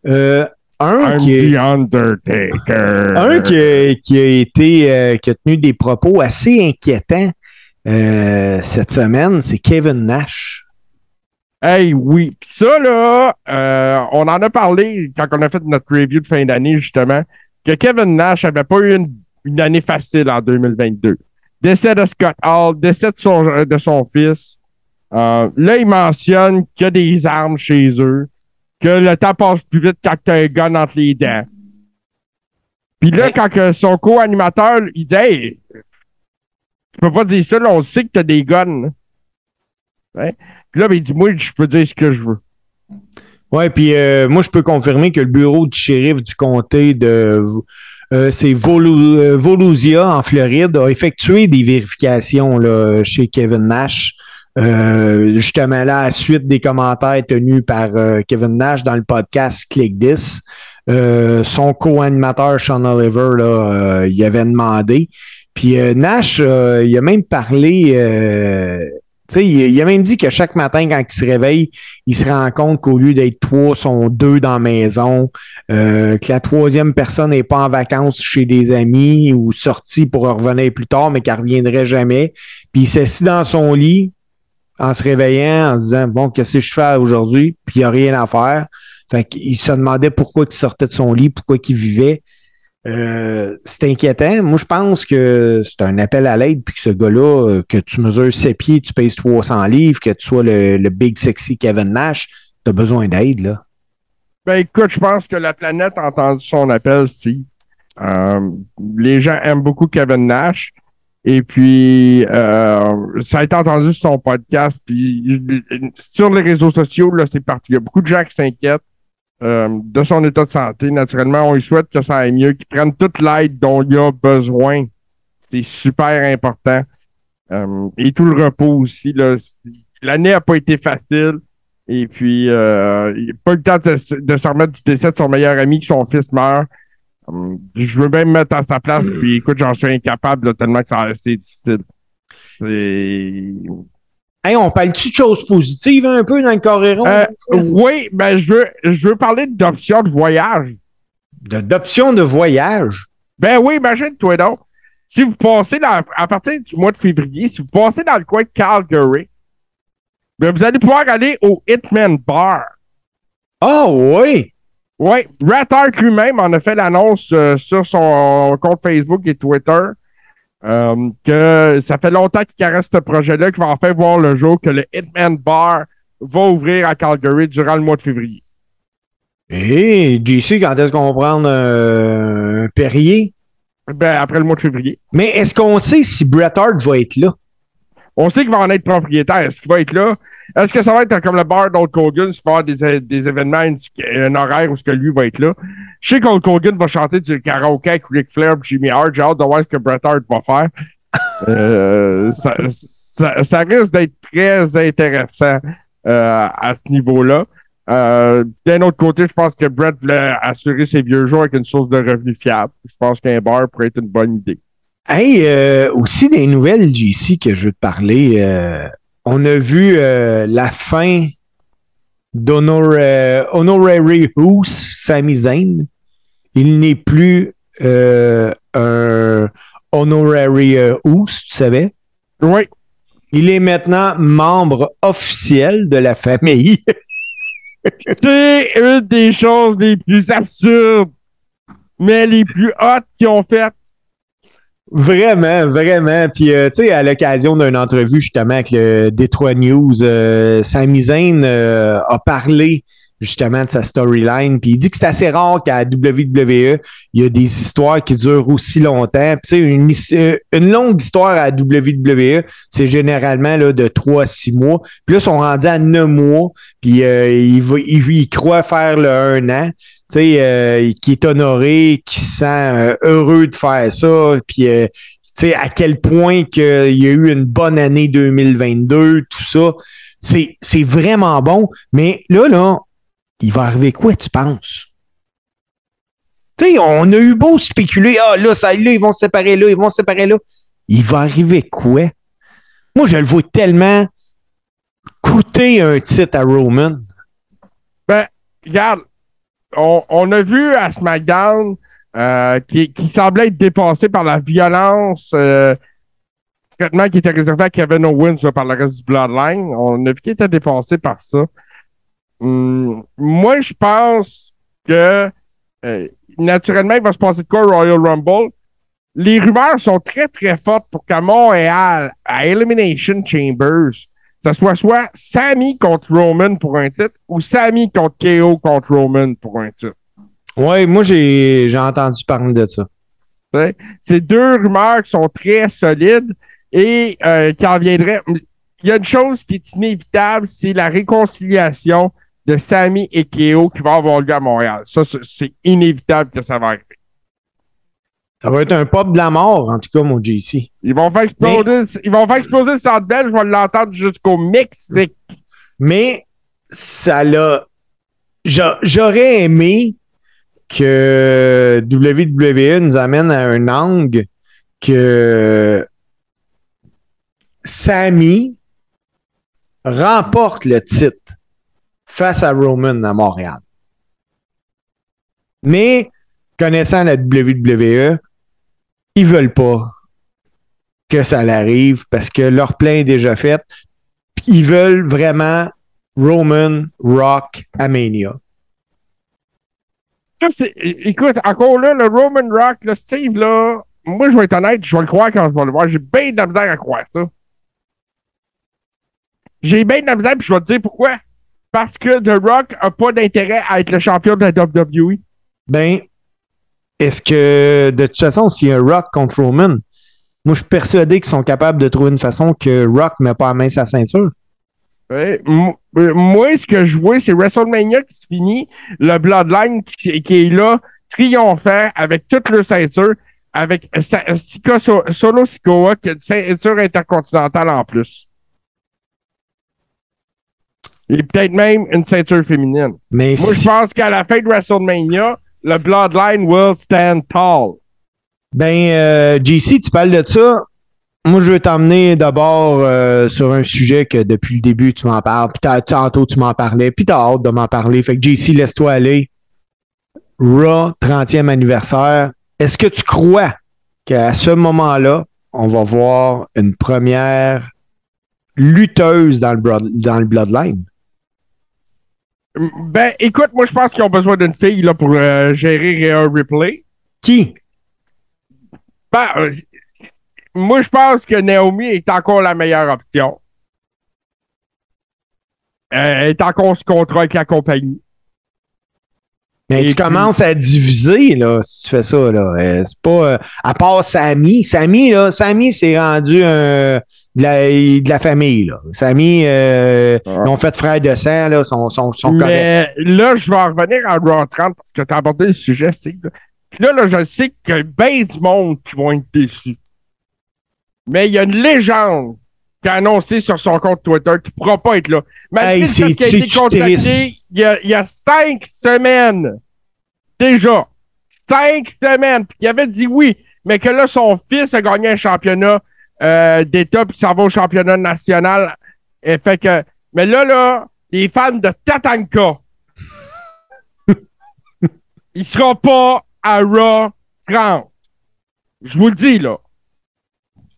Euh, un qui est. the Undertaker. Un qui a, qui a été euh, qui a tenu des propos assez inquiétants euh, cette semaine, c'est Kevin Nash. Hey, oui. Ça, là, euh, on en a parlé quand on a fait notre review de fin d'année, justement, que Kevin Nash avait pas eu une, une année facile en 2022. Décès de Scott Hall, décès de son, euh, de son fils. Euh, là, il mentionne qu'il y a des armes chez eux, que le temps passe plus vite quand t'as un gun entre les dents. Puis là, quand que son co-animateur, il dit Hey, tu peux pas dire ça, là, on sait que t'as des guns. Ouais. Puis là, ben, il dit Moi, je peux dire ce que je veux. Ouais, puis euh, moi je peux confirmer que le bureau du shérif du comté de euh, c'est euh, Volusia en Floride a effectué des vérifications là, chez Kevin Nash. Euh, justement là, à suite des commentaires tenus par euh, Kevin Nash dans le podcast Click This, euh, son co-animateur Sean Oliver là, il avait demandé. Puis Nash, il a même parlé, il, a même dit que chaque matin quand il se réveille, il se rend compte qu'au lieu d'être trois, sont deux dans la maison, euh, que la troisième personne n'est pas en vacances chez des amis ou sortie pour revenir plus tard, mais qu'elle reviendrait jamais. Puis il s'assit dans son lit en se réveillant, en se disant Bon, qu'est-ce que je fais aujourd'hui? Puis il n'y a rien à faire. Fait qu'il se demandait pourquoi il sortait de son lit, pourquoi il vivait. Euh, c'est inquiétant. Moi, je pense que c'est un appel à l'aide, puis que ce gars-là, euh, que tu mesures 7 pieds, tu pèses 300 livres, que tu sois le, le big sexy Kevin Nash, tu as besoin d'aide, là. Ben écoute, je pense que la planète a entendu son appel, Steve. Euh, les gens aiment beaucoup Kevin Nash. Et puis, euh, ça a été entendu sur son podcast. Puis, sur les réseaux sociaux, là, c'est parti. Il y a beaucoup de gens qui s'inquiètent euh, de son état de santé. Naturellement, on lui souhaite que ça aille mieux, qu'il prenne toute l'aide dont il a besoin. C'est super important. Euh, et tout le repos aussi. L'année n'a pas été facile. Et puis, euh, il n'a pas eu le temps de, de se remettre du décès de son meilleur ami que son fils meurt. Je veux même me mettre à sa place, puis écoute, j'en suis incapable tellement que ça a resté difficile. Hey, on parle-tu de choses positives un peu dans le Coréron? Euh, oui, ben je veux, je veux parler d'options de voyage. D'options de voyage? Ben oui, imagine-toi donc. Si vous passez dans, à partir du mois de février, si vous passez dans le coin de Calgary, ben vous allez pouvoir aller au Hitman Bar. Ah oui! Oui, Rat Ark lui-même en a fait l'annonce euh, sur son compte Facebook et Twitter. Euh, que ça fait longtemps qu'il caresse ce projet-là, qu'il va enfin voir le jour que le Hitman Bar va ouvrir à Calgary durant le mois de février. Hé, JC, quand est-ce qu'on va prendre euh, un Perrier? Ben, après le mois de février. Mais est-ce qu'on sait si Bret Hart va être là? On sait qu'il va en être propriétaire. Est-ce qu'il va être là? Est-ce que ça va être comme le bar d'Hulk Hogan, s'il va avoir des, des événements, un horaire où ce que lui va être là? Je sais qu'Hulk Hogan va chanter du karaoke avec Ric Flair et Jimmy Hart. J'ai hâte de voir ce que Bret Hart va faire. Euh, ça, ça- ça risque d'être très intéressant euh, à ce niveau-là. Euh, D'un autre côté, je pense que Bret voulait assurer ses vieux jours avec une source de revenus fiable. Je pense qu'un bar pourrait être une bonne idée. Hey, euh, aussi des nouvelles, JC, que je veux te parler. euh, on a vu la fin d'Honor- euh, Honorary Hoos, Sami Zayn. Il n'est plus euh, un Honorary euh, Hoos, tu savais? Oui, Il est maintenant membre officiel de la famille. C'est une des choses les plus absurdes, mais les plus hautes qu'ils ont faites. Vraiment, vraiment. Puis, euh, tu sais, à l'occasion d'une entrevue justement avec le Detroit News, euh, Sami Zayn euh, a parlé justement de sa storyline. Puis il dit que c'est assez rare qu'à WWE, il y a des histoires qui durent aussi longtemps. Puis, une, euh, une longue histoire à WWE, c'est généralement là, de 3 à 6 mois. Puis là, ils sont rendus à 9 mois. Puis euh, il, il, il croit faire le 1 an tu sais, euh, qui est honoré, qui se sent heureux de faire ça, puis euh, tu sais, à quel point qu'il y a eu une bonne année 2022, tout ça. C'est vraiment bon. Mais là, là, il va arriver quoi, tu penses? Tu sais, on a eu beau spéculer, ah là, ça, là, ils vont se séparer là, ils vont se séparer là. Il va arriver quoi? Moi, je le vois tellement coûter un titre à Roman. Ben, regarde, on, a vu à SmackDown euh, qui, semblait être dépassé par la violence, euh, qui était réservé à Kevin Owens par le reste du Bloodline. On a vu qu'il était dépassé par ça. Hum, moi, je pense que euh, naturellement, il va se passer de quoi Royal Rumble? Les rumeurs sont très, très fortes pour qu'à Montréal, à Elimination Chambers, ça soit soit Sammy contre Roman pour un titre ou Sammy contre KO contre Roman pour un titre. Ouais, moi, j'ai, j'ai entendu parler de ça. C'est deux rumeurs qui sont très solides et euh, qui en viendraient. Il y a une chose qui est inévitable, c'est la réconciliation de Sammy et KO qui va avoir lieu à Montréal. Ça, c'est- inévitable que ça va arriver. Ça va être un pop de la mort, en tout cas, mon JC. Ils vont faire exploser, le- ils vont faire exploser le centre belge, je vais l'entendre jusqu'au Mexique. Mais ça l'a. j'a- J'aurais aimé que WWE nous amène à un angle que Sammy remporte le titre face à Roman à Montréal. Mais, connaissant la WWE, ils veulent pas que ça l'arrive parce que leur plein est déjà fait. Ils veulent vraiment Roman Rock à Mania. Écoute, encore là, le Roman Rock, le Steve, là, moi, je vais être honnête, je vais le croire quand je vais le voir. J'ai bien de la misère à croire ça. J'ai bien de la misère, puis je vais te dire pourquoi. Parce que The Rock a pas d'intérêt à être le champion de la WWE. Ben, est-ce que de toute façon, s'il y a un Rock contre Roman, moi je suis persuadé qu'ils sont capables de trouver une façon que Rock ne met pas à main sa ceinture. Ouais, euh, Moi, ce que je vois, c'est WrestleMania qui se finit, le Bloodline qui, qui est là, triomphant, avec toute le ceinture, avec Sika Solo Sikoa qui a une ceinture intercontinentale en plus. Et peut-être même une ceinture féminine. Mais Moi, je pense qu'à la fin de WrestleMania, le Bloodline will stand tall. ben, euh, JC, tu parles de ça. Moi, je veux t'emmener d'abord euh, sur un sujet que depuis le début, tu m'en parles. Puis tantôt, tu m'en parlais. Puis t'as hâte de m'en parler. Fait que JC, laisse-toi aller. Raw, 30e anniversaire. est-ce que tu crois qu'à ce moment-là, on va voir une première lutteuse dans le, dans le Bloodline? Ben, écoute, moi, je pense qu'ils ont besoin d'une fille là, pour euh, gérer Rhea Ripley. Qui? Ben, euh, moi, je pense que Naomi est encore la meilleure option. Euh, Elle est encore sous contrat avec la compagnie. Mais Et tu puis- commences à diviser, là, si tu fais ça, là. C'est pas... à part Sammy. Sammy, là, Sammy, c'est rendu un... De la, de la famille, là. Sammy, euh, ils ont fait frère de sang, là, sont, sont, sont corrects. Mais là, je vais en revenir à Raw 30 parce que tu as abordé le sujet, Steve. là. Puis là, là, je sais qu'il y a bien du monde qui vont être déçus. Mais il y a une légende qui a annoncé sur son compte Twitter qu'il ne pourra pas être là. Malgré Hey, le fait c'est- qu'il a été contacté il y, a, il y a cinq semaines. Déjà. Cinq semaines. Puis il avait dit oui, mais que là, son fils a gagné un championnat euh, d'État puis ça va au championnat national. Et fait que, mais là, là, les fans de Tatanka, il sera pas à Raw 30. Je vous le dis, là.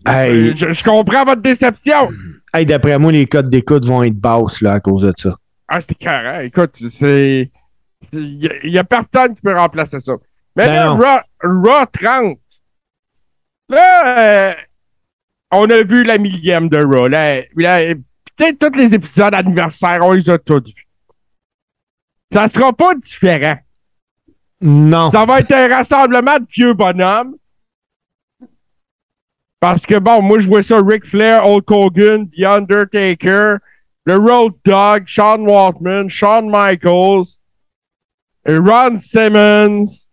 Hey. Euh, Je, je comprends votre déception. Hey, d'après moi, les codes d'écoute vont être basses, là, à cause de ça. Ah, c'était carré. Écoute, c'est. Il n'y a, personne qui peut remplacer ça. Mais Ben là. Raw, Raw 30. Là, euh, on a vu la millième de Raw. Peut-être tous les épisodes anniversaires, on les a tous vus. Ça sera pas différent. Non. Ça va être un rassemblement de vieux bonhommes. Parce que bon, moi je vois ça Ric Flair, Hulk Hogan, The Undertaker, le Road Dogg, Shawn Waltman, Shawn Michaels, et Ron Simmons,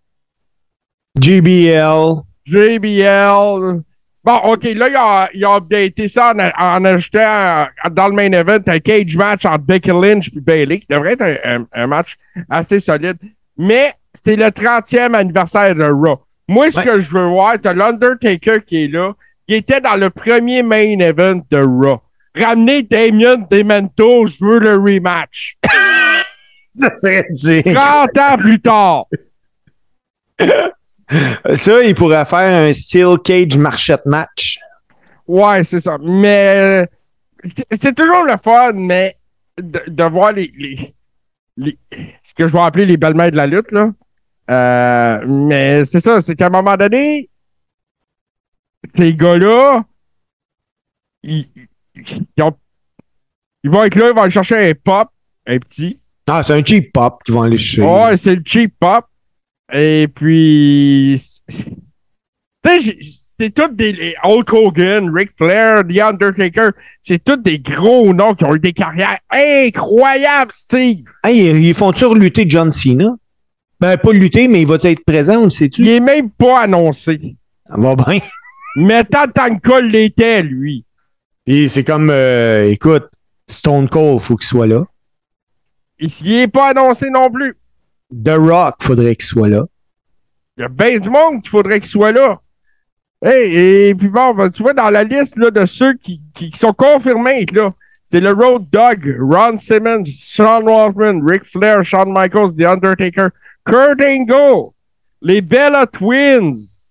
JBL. JBL. Bon, OK, là, ils ont, ils ont updaté ça en, en ajoutant euh, dans le main event un cage match entre Becky Lynch et Bailey, qui devrait être un, un- un match assez solide. Mais c'était le 30e anniversaire de Raw. Moi, ce Ouais. que je veux voir, t'as l'Undertaker qui est là. Il était dans le premier main event de Raw. Ramener Damien Demento, je veux le rematch. Ça serait dire. 30 ans plus tard. Ça, il pourrait faire un steel cage marchette match. Ouais, c'est ça. Mais c'était- toujours le fun, mais de, de voir les, les, les- ce que je vais appeler les belles-mères de la lutte, là. Euh, mais c'est ça, c'est qu'à un moment donné, ces gars-là, ils, ils ont- ils vont être là, ils vont aller chercher un pop, un petit. Ah, c'est un cheap pop qu'ils vont aller chercher. Ouais, c'est le cheap pop. Et puis. c'est- Tu tous des. Hulk Hogan, Ric Flair, The Undertaker. C'est tous des gros noms qui ont eu des carrières incroyables, Steve. Hey, ils font-tu relutter John Cena? Ben, pas lutter, mais il va être présent, on le Il sait-tu? est même pas annoncé. Ça va bien. Mais Tatanka l'était, lui. Puis c'est comme, euh, écoute, Stone Cold, faut qu'il soit là. Il il est pas annoncé non plus. The Rock, faudrait qu'il soit là. Il y a bien du monde qu'il faudrait qu'il soit là. Hey, et puis bon, ben, tu vois, dans la liste là, de ceux qui, qui, sont confirmés, là, c'est le Road Dog, Ron Simmons, Sean Waltman, Ric Flair, Shawn Michaels, The Undertaker, Kurt Angle, les Bella Twins,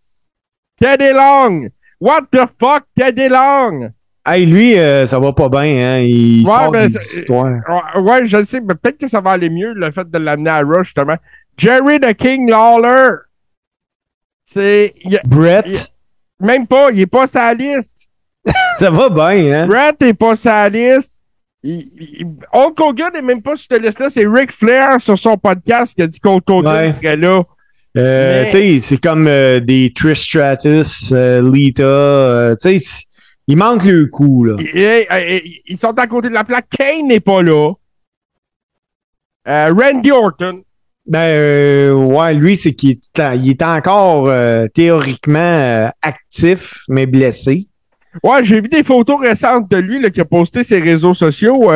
Teddy Long. What the fuck, Teddy Long? Hey, lui, euh, ça va pas bien, hein? Il Ouais, sort ben, des histoires. Ouais, je le sais, mais peut-être que ça va aller mieux, le fait de l'amener à Rush, justement. Jerry the King Lawler. C'est. il Brett, Même pas, il est pas sa liste. ça va bien, hein? Brett est pas sa liste. Il- il- Hulk Hogan est même pas sur cette liste-là. C'est Ric Flair sur son podcast qui a dit qu'Hulk Hogan Ouais. serait là. Euh, Mais- Tu sais, c'est comme euh, des Trish Stratus, Lita. tu sais, il manque le coup, là. Et- et- et- ils sont à côté de la plaque. Kane n'est pas là. Euh, Randy Orton. Ben, euh, ouais, lui, c'est qu'il est, il est encore euh, théoriquement euh, actif, mais blessé. Ouais, j'ai vu des photos récentes de lui qui a posté ses réseaux sociaux.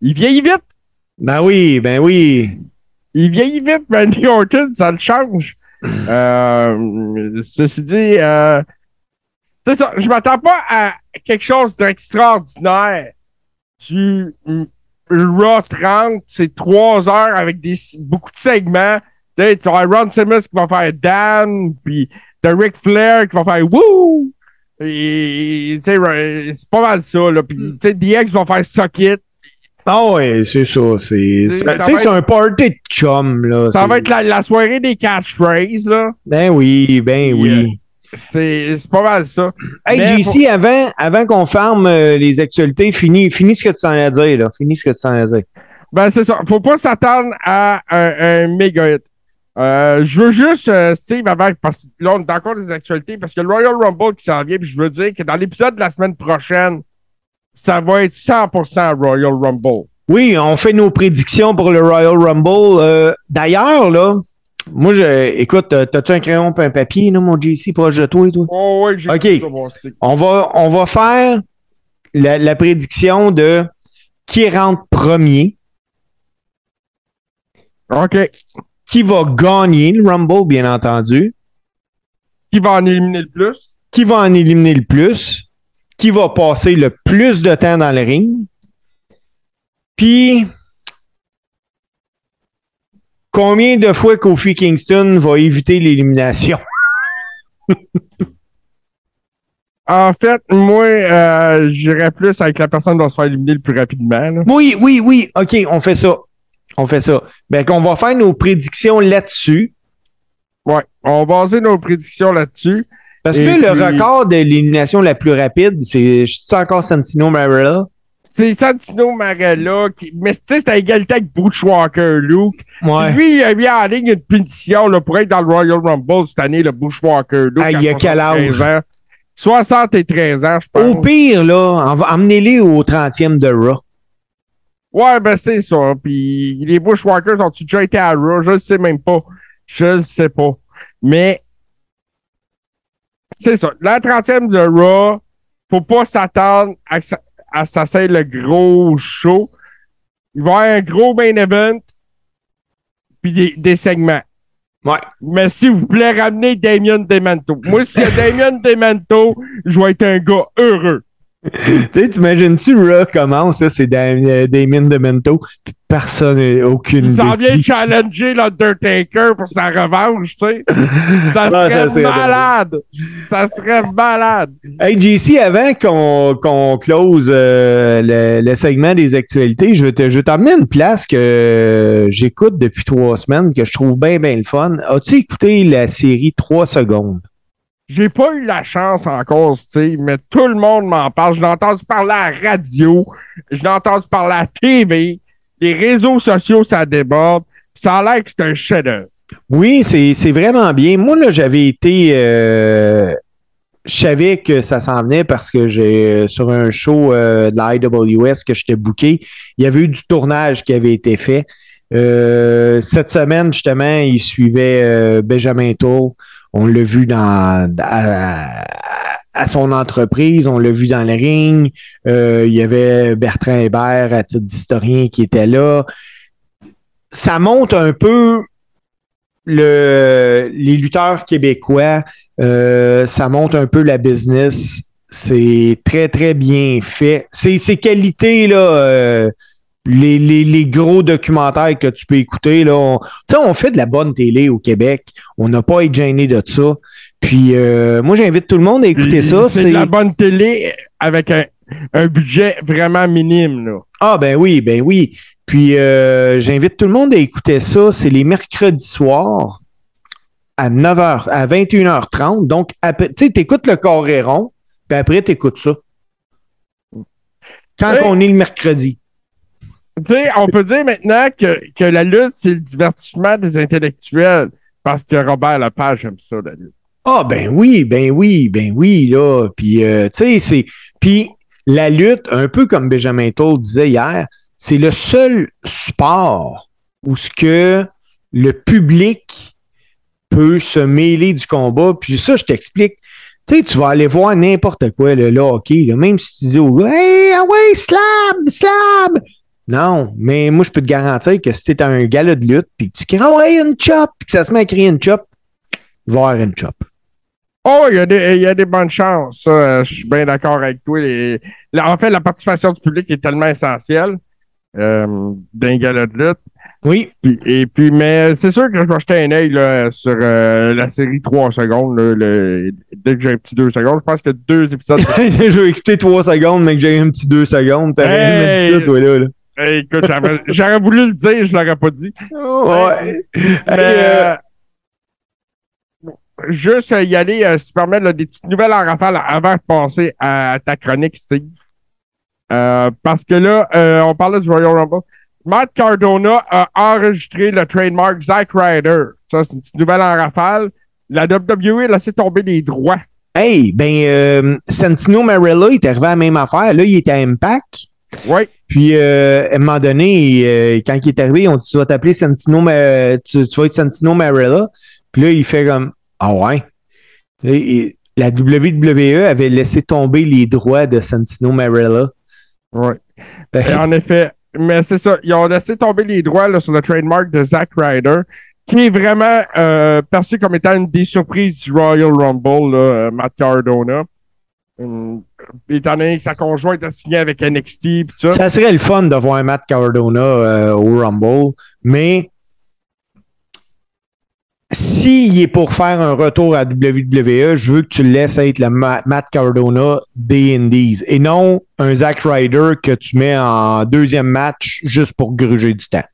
il vieillit vite. Ben oui, ben oui. Il vieillit vite, Randy Orton, ça le change. Euh, ceci dit, c'est ça, je m'attends pas à quelque chose d'extraordinaire du Raw 30. C'est trois heures avec des, beaucoup de segments. Tu sais, Ron Simmons qui va faire Dan, puis t'as Ric Flair qui va faire Woo! Et, tu sais, c'est pas mal ça, là. Puis, tu sais, DX va faire Suck It. Ah ouais, c'est ça. C'est, C'est- un party de chum, là. Ça va être la, la soirée des catchphrases, là. Ben oui, ben oui. C'est pas mal ça. Hey, Mais JC, avant, avant qu'on ferme euh, les actualités, finis, finis ce que tu t'en as dit, là. Finis ce que tu t'en as dit. Ben, c'est ça. Faut pas s'attendre à un, un méga hit. Euh, je veux juste, euh, Steve, avant, parce que là, on est encore des actualités, parce que le Royal Rumble qui s'en vient, puis je veux dire que dans l'épisode de la semaine prochaine, ça va être 100% Royal Rumble. Oui, on fait nos prédictions pour le Royal Rumble. Euh, D'ailleurs, là, moi, je, écoute, t'as-tu un crayon et un papier, là, mon JC, proche de toi et toi? Oh, j'ai Ok. ça. On va, on va faire la, la prédiction de qui rentre premier, OK. qui va gagner le Rumble, bien entendu, Qui va en éliminer le plus? qui va en éliminer le plus, qui va passer le plus de temps dans le ring, puis combien de fois Kofi Kingston va éviter l'élimination? En fait, moi, euh, j'irais plus avec la personne qui va se faire éliminer le plus rapidement. là. Oui, oui, oui. OK, on fait ça. On fait ça. Ben, qu'on va faire nos prédictions là-dessus. Ouais. On va baser nos prédictions là-dessus. Parce que Et le puis- record de l'élimination la plus rapide, c'est c'est encore Santino Marella. C'est Santino Marella qui. Mais tu sais, c'est à égalité avec Bushwalker Luke. Ouais. Lui, il a mis en ligne une pétition là, pour être dans le Royal Rumble cette année, le Bushwalker Luke. Ah, il a quel âge? 73 ans. 73 ans, je pense. Au pire, là, en- emmenez-les au 30e de Raw. Ouais, ben c'est ça. Puis les Bushwalkers ont-ils déjà été à Raw? Je le sais même pas. Je le sais pas. Mais c'est ça. La 30e de Raw, faut pas s'attendre à, que ça- soit le gros show. Il va y avoir un gros main event puis des, des segments. Ouais. Mais s'il vous plaît, ramenez Damien Demento. Moi, s'il y a Damien Demento, je vais être un gars heureux. Tu sais, t'imagines-tu Raw commence, ça, c'est Dam- euh, Damien Demento, puis personne, n'a aucune Il s'en vient challenger l'Undertaker pour sa revanche, tu sais. Ça serait ça serait malade. Ça serait malade. Hey, JC, avant qu'on close euh, le, le segment des actualités, je vais t'emmener une place que euh, j'écoute depuis trois semaines, que je trouve bien, bien le fun. As-tu écouté la série 3 secondes? J'ai pas eu la chance encore, Steve, mais tout le monde m'en parle. Je l'ai entendu parler à la radio, je l'ai entendu parler à la TV, les réseaux sociaux, ça déborde. Ça a l'air que c'est un chef-d'œuvre. Oui, c'est vraiment bien. Moi, là, j'avais été. euh, je savais que ça s'en venait parce que j'ai euh, sur un show euh, de la IWS que j'étais booké, il y avait eu du tournage qui avait été fait. Cette semaine, justement, il suivait Benjamin Toll. On l'a vu dans à, son entreprise, on l'a vu dans le ring. Euh, il y avait Bertrand Hébert à titre d'historien qui était là. Ça montre un peu le, les lutteurs québécois, euh, ça montre un peu la business. C'est très, très bien fait. Ces qualités, là, euh, les, les, les gros documentaires que tu peux écouter, là. On, tu sais, on fait de la bonne télé au Québec. On n'a pas à être gêné de ça. Puis, euh, moi, j'invite tout le monde à écouter ça. C'est de la bonne télé avec un, un budget vraiment minime, là. Ah ben oui, ben oui. Puis euh, j'invite tout le monde à écouter ça. C'est les mercredis soirs à 9h, à 21h30. Donc, tu sais, t'écoutes le Coréron, puis après, t'écoutes ça. Quand Hey! on est le mercredi. On peut dire maintenant que, que la lutte, c'est le divertissement des intellectuels. Parce que Robert Lepage aime ça, la lutte. Ah ben oui, ben oui, ben oui, là. Puis, euh, c'est... Puis la lutte, un peu comme Benjamin Toll disait hier, c'est le seul sport où ce que le public peut se mêler du combat. Puis ça, je t'explique. Tu tu vas aller voir n'importe quoi, là, là, OK, même si tu dis hey, ah ouais, slab, slab. Non, mais moi, je peux te garantir que si t'es à un gala de lutte, puis que tu cries, ah ouais, une chop, puis que ça se met à crier une chop, avoir une chop. Oh, il y, a des- il y a des bonnes chances. Ça, euh, je suis bien d'accord avec toi. Les- en fait, la participation du public est tellement essentielle euh, d'un gala de lutte. Oui. Puis- et puis, mais c'est sûr que je vais jeter un œil là, sur euh, la série 3 secondes. là, le- dès que j'ai un petit 2 secondes, je pense que deux épisodes. je vais écouter trois secondes, mais que j'ai un petit deux secondes. T'as rien Hey! mis ça, toi, là. là. Hey, écoute, j'aurais- voulu le dire, je l'aurais pas dit. Ouais. Mais, Hey, euh, euh, juste y aller, euh, si tu permets, là, des petites nouvelles en rafale avant de passer à ta chronique, Steve. Euh, parce que là, on parlait du Royal Rumble. Matt Cardona a enregistré le trademark Zack Ryder. Ça, c'est une petite nouvelle en rafale. La WWE a laissé tomber les droits. Hey, ben, Santino Marella il est arrivé à la même affaire. Là, il était à Impact. Puis, euh, à un moment donné, euh, quand il est arrivé, on dit Tu vas t'appeler Santino, tu, tu vas être Santino Marella. Puis là, il fait comme Ah ouais. Et la WWE avait laissé tomber les droits de Santino Marella. Oui. Et en effet, mais c'est ça. Ils ont laissé tomber les droits là, sur le trademark de Zack Ryder, qui est vraiment euh, perçu comme étant une des surprises du Royal Rumble, là, Matt Cardona. Hum, étant donné que sa conjointe a signé avec NXT pis ça. Ça serait le fun de voir Matt Cardona euh, au Rumble, mais s'il est pour faire un retour à WWE, je veux que tu le laisses être le Ma- Matt Cardona des Indies et non un Zack Ryder que tu mets en deuxième match juste pour gruger du temps.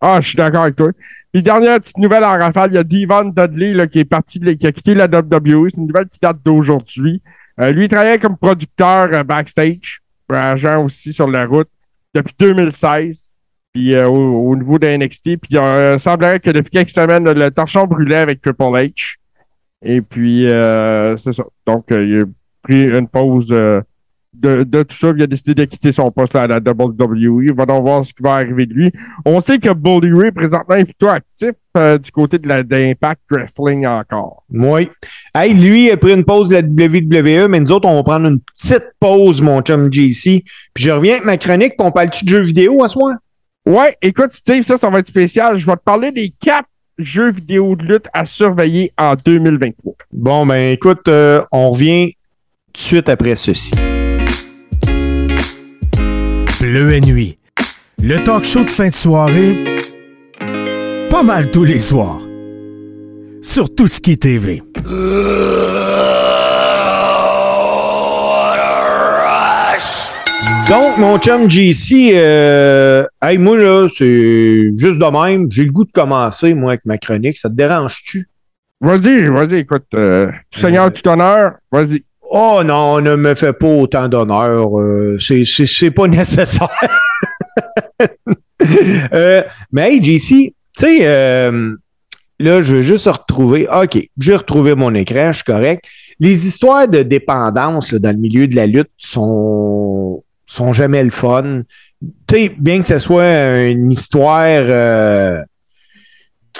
Ah, je suis d'accord avec toi. Puis dernière petite nouvelle en rafale, il y a Devon Dudley là, qui est parti, qui a quitté la WWE. C'est une nouvelle qui date d'aujourd'hui. Euh, lui, il travaillait comme producteur euh, backstage, agent aussi sur la route depuis 2016. Puis euh, au, au niveau de NXT. Puis il semblerait que depuis quelques semaines, le torchon brûlait avec Triple H. Et puis c'est ça. Donc il a pris une pause de, de tout ça. Il a décidé de quitter son poste là, à la WWE. Va donc voir ce qui va arriver de lui. On sait que Bully Ray, présentement, est plutôt actif euh, du côté de d'Impact Wrestling encore. Oui. Hey, lui il a pris une pause de la WWE, mais nous autres, on va prendre une petite pause, mon chum JC. Puis je reviens avec ma chronique, puis on parle-tu de jeux vidéo à ce moment? Ouais, écoute, Steve, ça, ça va être spécial. Je vais te parler des quatre jeux vidéo de lutte à surveiller en 2023. Bon, ben écoute, euh, on revient tout de suite après ceci. Bleu et nuit. Le talk show de fin de soirée. Pas mal tous les soirs. Sur tout ce qui est TV. Donc, mon chum JC, euh, hey, moi, là, c'est juste de même. J'ai le goût de commencer, moi, avec ma chronique. Ça te dérange-tu? Vas-y, vas-y, écoute. euh, Seigneur, tout honneur, vas-y. Oh non, ne me fais pas autant d'honneur. euh, c'est pas nécessaire. Euh, mais hey, JC, tu sais, euh, là, je veux juste retrouver. OK, j'ai retrouvé mon écran, je suis correct. Les histoires de dépendance là, dans le milieu de la lutte sont, sont jamais le fun. Tu sais, bien que ce soit une histoire euh,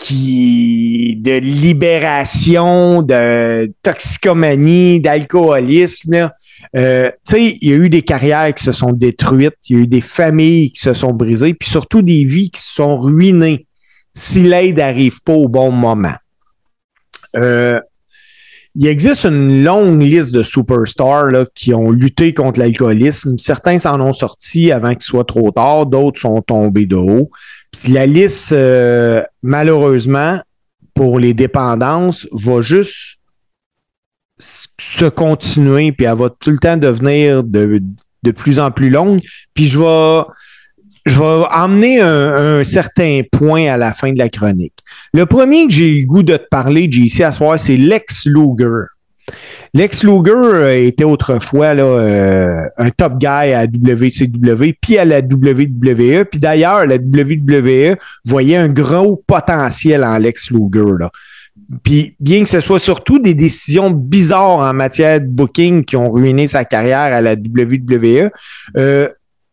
qui de libération, de toxicomanie, d'alcoolisme, euh, tu sais, il y a eu des carrières qui se sont détruites, il y a eu des familles qui se sont brisées, puis surtout des vies qui se sont ruinées si l'aide n'arrive pas au bon moment. Euh, il existe une longue liste de superstars là, qui ont lutté contre l'alcoolisme. Certains s'en ont sorti avant qu'il soit trop tard, d'autres sont tombés de haut. Puis la liste, euh, malheureusement, pour les dépendances, va juste se continuer, puis elle va tout le temps devenir de, de plus en plus longue. Puis je vais, je vais emmener un, certain point à la fin de la chronique. Le premier que j'ai eu le goût de te parler, JC, à soir, c'est Lex Luger. Lex Luger euh, était autrefois là, euh, un top guy à WCW, puis à la WWE. Puis d'ailleurs, la WWE voyait un gros potentiel en Lex Luger. Puis bien que ce soit surtout des décisions bizarres en matière de booking qui ont ruiné sa carrière à la WWE, euh,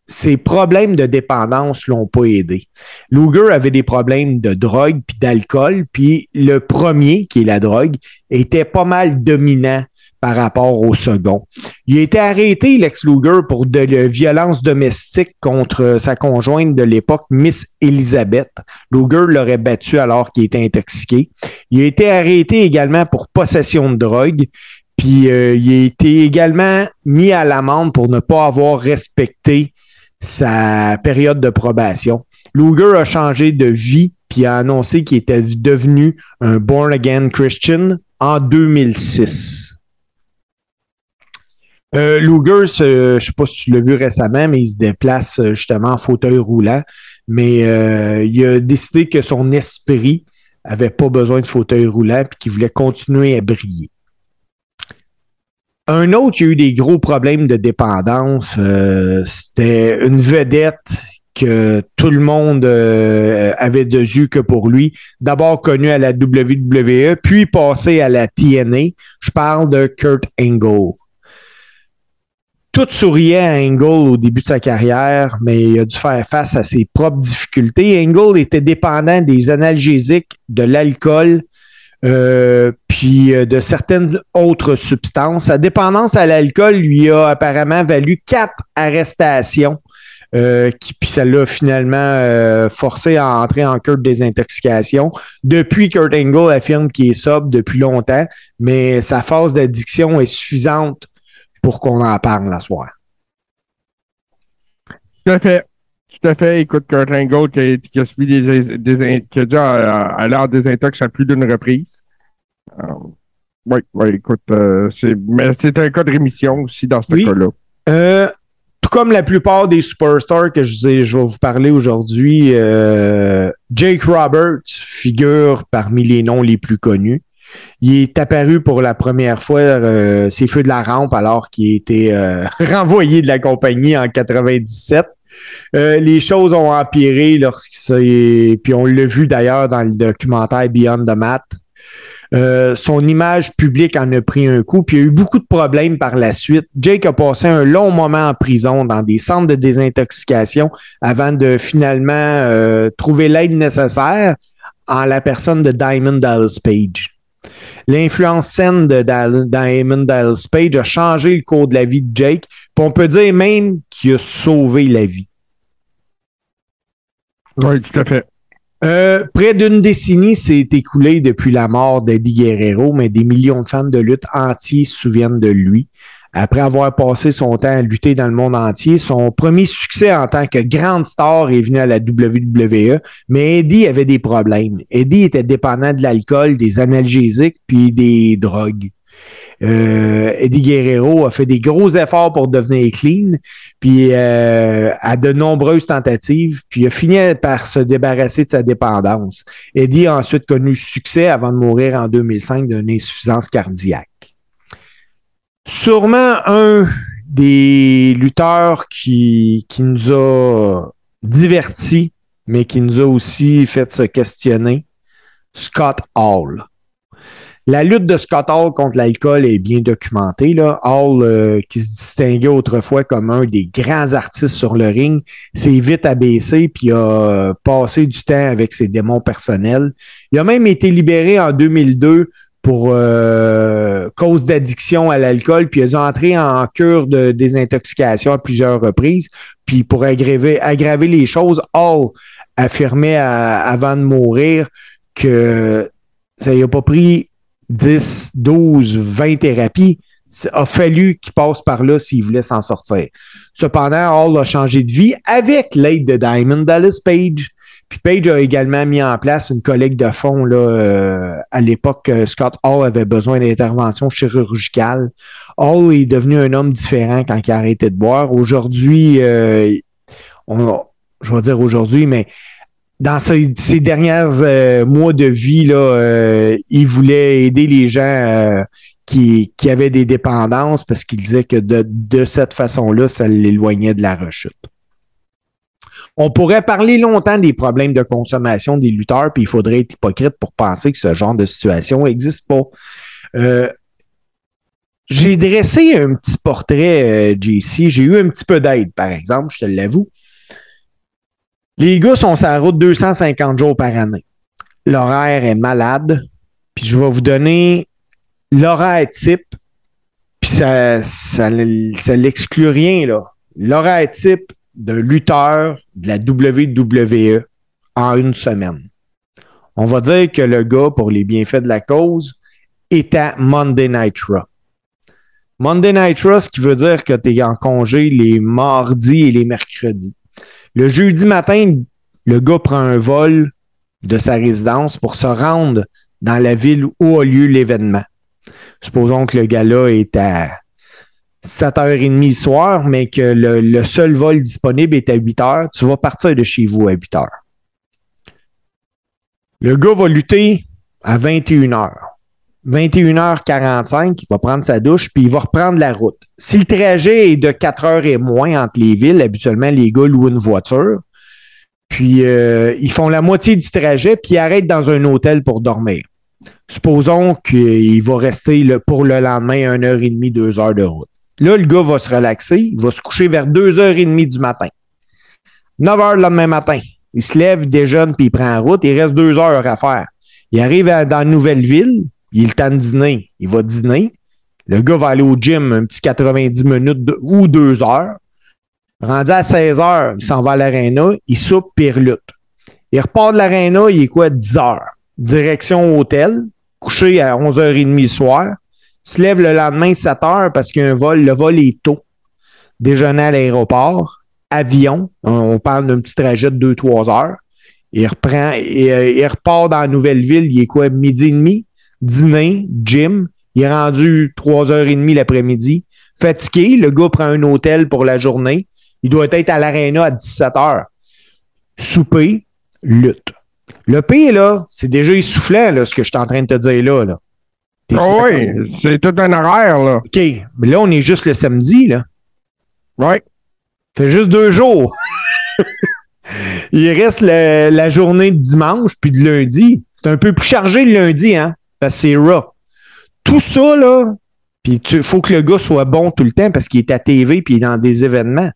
ses problèmes de dépendance l'ont pas aidé. Luger avait des problèmes de drogue puis d'alcool, puis le premier, qui est la drogue, était pas mal dominant par rapport au second. Il a été arrêté, Lex Luger, pour de la violence domestique contre sa conjointe de l'époque, Miss Elizabeth. Luger l'aurait battu alors qu'il était intoxiqué. Il a été arrêté également pour possession de drogue. Puis euh, il a été également mis à l'amende pour ne pas avoir respecté sa période de probation. Luger a changé de vie puis a annoncé qu'il était devenu un born again Christian en 2006. Euh, Luger, je ne sais pas si tu l'as vu récemment, mais il se déplace euh, justement en fauteuil roulant. Mais euh, il a décidé que son esprit avait pas besoin de fauteuil roulant et qu'il voulait continuer à briller. Un autre qui a eu des gros problèmes de dépendance, c'était une vedette que tout le monde avait de yeux que pour lui. D'abord connu à la WWE, puis passé à la TNA. Je parle de Kurt Angle tout souriait à Angle au début de sa carrière, mais il a dû faire face à ses propres difficultés. Angle était dépendant des analgésiques, de l'alcool, euh, puis euh, de certaines autres substances. Sa dépendance à l'alcool lui a apparemment valu quatre arrestations. Euh, qui, puis ça l'a finalement forcé à entrer en cure de désintoxication. Depuis, Kurt Angle affirme qu'il est sobre depuis longtemps, mais sa phase d'addiction est suffisante pour qu'on en parle la soirée. Tout à fait. Tout à fait. Écoute, Kurt Angle qui a, qui a subi des, des, qui a dû aller en désintox à plus d'une reprise. oui, euh, oui, écoute, euh, c'est, mais c'est un cas de rémission aussi dans ce cas-là. Euh, tout comme la plupart des superstars que je, je vais vous parler aujourd'hui, Jake Roberts figure parmi les noms les plus connus. Il est apparu pour la première fois euh, ses feux de la rampe alors qu'il a été euh, renvoyé de la compagnie en 97. Euh, les choses ont empiré lorsqu'il puis on l'a vu d'ailleurs dans le documentaire Beyond the Mat. son image publique en a pris un coup, puis il y a eu beaucoup de problèmes par la suite. Jake a passé un long moment en prison dans des centres de désintoxication avant de finalement trouver l'aide nécessaire en la personne de Diamond Dallas Page. L'influence saine de Diamond Dallas Page a changé le cours de la vie de Jake, puis on peut dire même qu'il a sauvé la vie. Oui, tout à fait. Euh, près d'une décennie s'est écoulée depuis la mort d'Eddie Guerrero, mais des millions de fans de lutte entiers se souviennent de lui. Après avoir passé son temps à lutter dans le monde entier, son premier succès en tant que grande star est venu à la WWE, mais Eddie avait des problèmes. Eddie était dépendant de l'alcool, des analgésiques, puis des drogues. Euh, Eddie Guerrero a fait des gros efforts pour devenir clean, puis euh, a de nombreuses tentatives, puis a fini par se débarrasser de sa dépendance. Eddie a ensuite connu succès avant de mourir en 2005 d'une insuffisance cardiaque. Sûrement un des lutteurs qui, qui nous a divertis, mais qui nous a aussi fait se questionner, Scott Hall. La lutte de Scott Hall contre l'alcool est bien documentée. Là. Hall, euh, qui se distinguait autrefois comme un des grands artistes sur le ring, s'est vite abaissé puis a passé du temps avec ses démons personnels. Il a même été libéré en 2002 pour euh, cause d'addiction à l'alcool, puis il a dû entrer en cure de désintoxication à plusieurs reprises. Puis pour aggraver, aggraver les choses, Hall affirmait avant de mourir que ça n'a pas pris 10, 12, 20 thérapies. A fallu qu'il passe par là s'il voulait s'en sortir. Cependant, Hall a changé de vie avec l'aide de Diamond Dallas Page. Puis Page a également mis en place une collecte de fonds là, euh, à l'époque Scott Hall avait besoin d'intervention chirurgicale. Hall est devenu un homme différent quand il a arrêté de boire. Aujourd'hui, euh, je vais dire aujourd'hui, mais dans ces, derniers euh, mois de vie, là, il voulait aider les gens qui, qui, avaient des dépendances parce qu'il disait que de, de cette façon-là, ça l'éloignait de la rechute. On pourrait parler longtemps des problèmes de consommation des lutteurs, puis il faudrait être hypocrite pour penser que ce genre de situation n'existe pas. Euh, j'ai dressé un petit portrait, euh, JC. J'ai eu un petit peu d'aide, par exemple, je te l'avoue. Les gars sont sur la route 250 jours par année. L'horaire est malade. Puis je vais vous donner l'horaire type. Puis ça, ça, ça l'exclut rien, là. L'horaire type d'un lutteur de la WWE en une semaine. On va dire que le gars, pour les bienfaits de la cause, est à Monday Night Raw. Monday Night Raw, ce qui veut dire que tu es en congé les mardis et les mercredis. Le jeudi matin, le gars prend un vol de sa résidence pour se rendre dans la ville où a lieu l'événement. Supposons que le gars-là est à 7h30 le soir, mais que le, seul vol disponible est à 8h. Tu vas partir de chez vous à 8h. Le gars va lutter à 21h. 21h45, il va prendre sa douche, puis il va reprendre la route. Si le trajet est de 4 heures et moins entre les villes, habituellement, les gars louent une voiture. Puis euh, ils font la moitié du trajet, puis ils arrêtent dans un hôtel pour dormir. Supposons qu'il va rester pour le lendemain 1h30, 2 heures de route. Là, le gars va se relaxer, il va se coucher vers 2h30 du matin. 9 heures le lendemain matin. Il se lève, il déjeune, puis il prend la route. Il reste deux heures à faire. Il arrive dans la nouvelle ville, il est le temps de dîner. Il va dîner. Le gars va aller au gym un petit 90 minutes ou deux heures. Rendu à 16 heures, il s'en va à l'aréna, il soupe puis il relutte. Il repart de l'aréna, il est quoi, 10 heures. Direction hôtel, couché à 11h30 le soir. Se lève le lendemain 7 heures parce qu'il y a un vol. Le vol est tôt. Déjeuner à l'aéroport, avion. On- parle d'un petit trajet de 2-3 heures. Il reprend, euh, il repart dans la nouvelle ville. Il est quoi, midi et demi? Dîner, gym. Il est rendu 3h30 l'après-midi. Fatigué, le gars prend un hôtel pour la journée. Il doit être à l'aréna à 17h. Souper, lutte. Le pire, là, c'est déjà essoufflant, là, ce que je suis en train de te dire là. là. Ah oui, c'est tout un horaire, là. OK. Mais là, on est juste le samedi, là. Ouais. fait juste deux jours. Il reste le- la journée de dimanche puis de lundi. C'est un peu plus chargé le lundi, hein? Parce que c'est raw. Tout ça, là, puis il faut que le gars soit bon tout le temps parce qu'il est à TV puis il est dans des événements.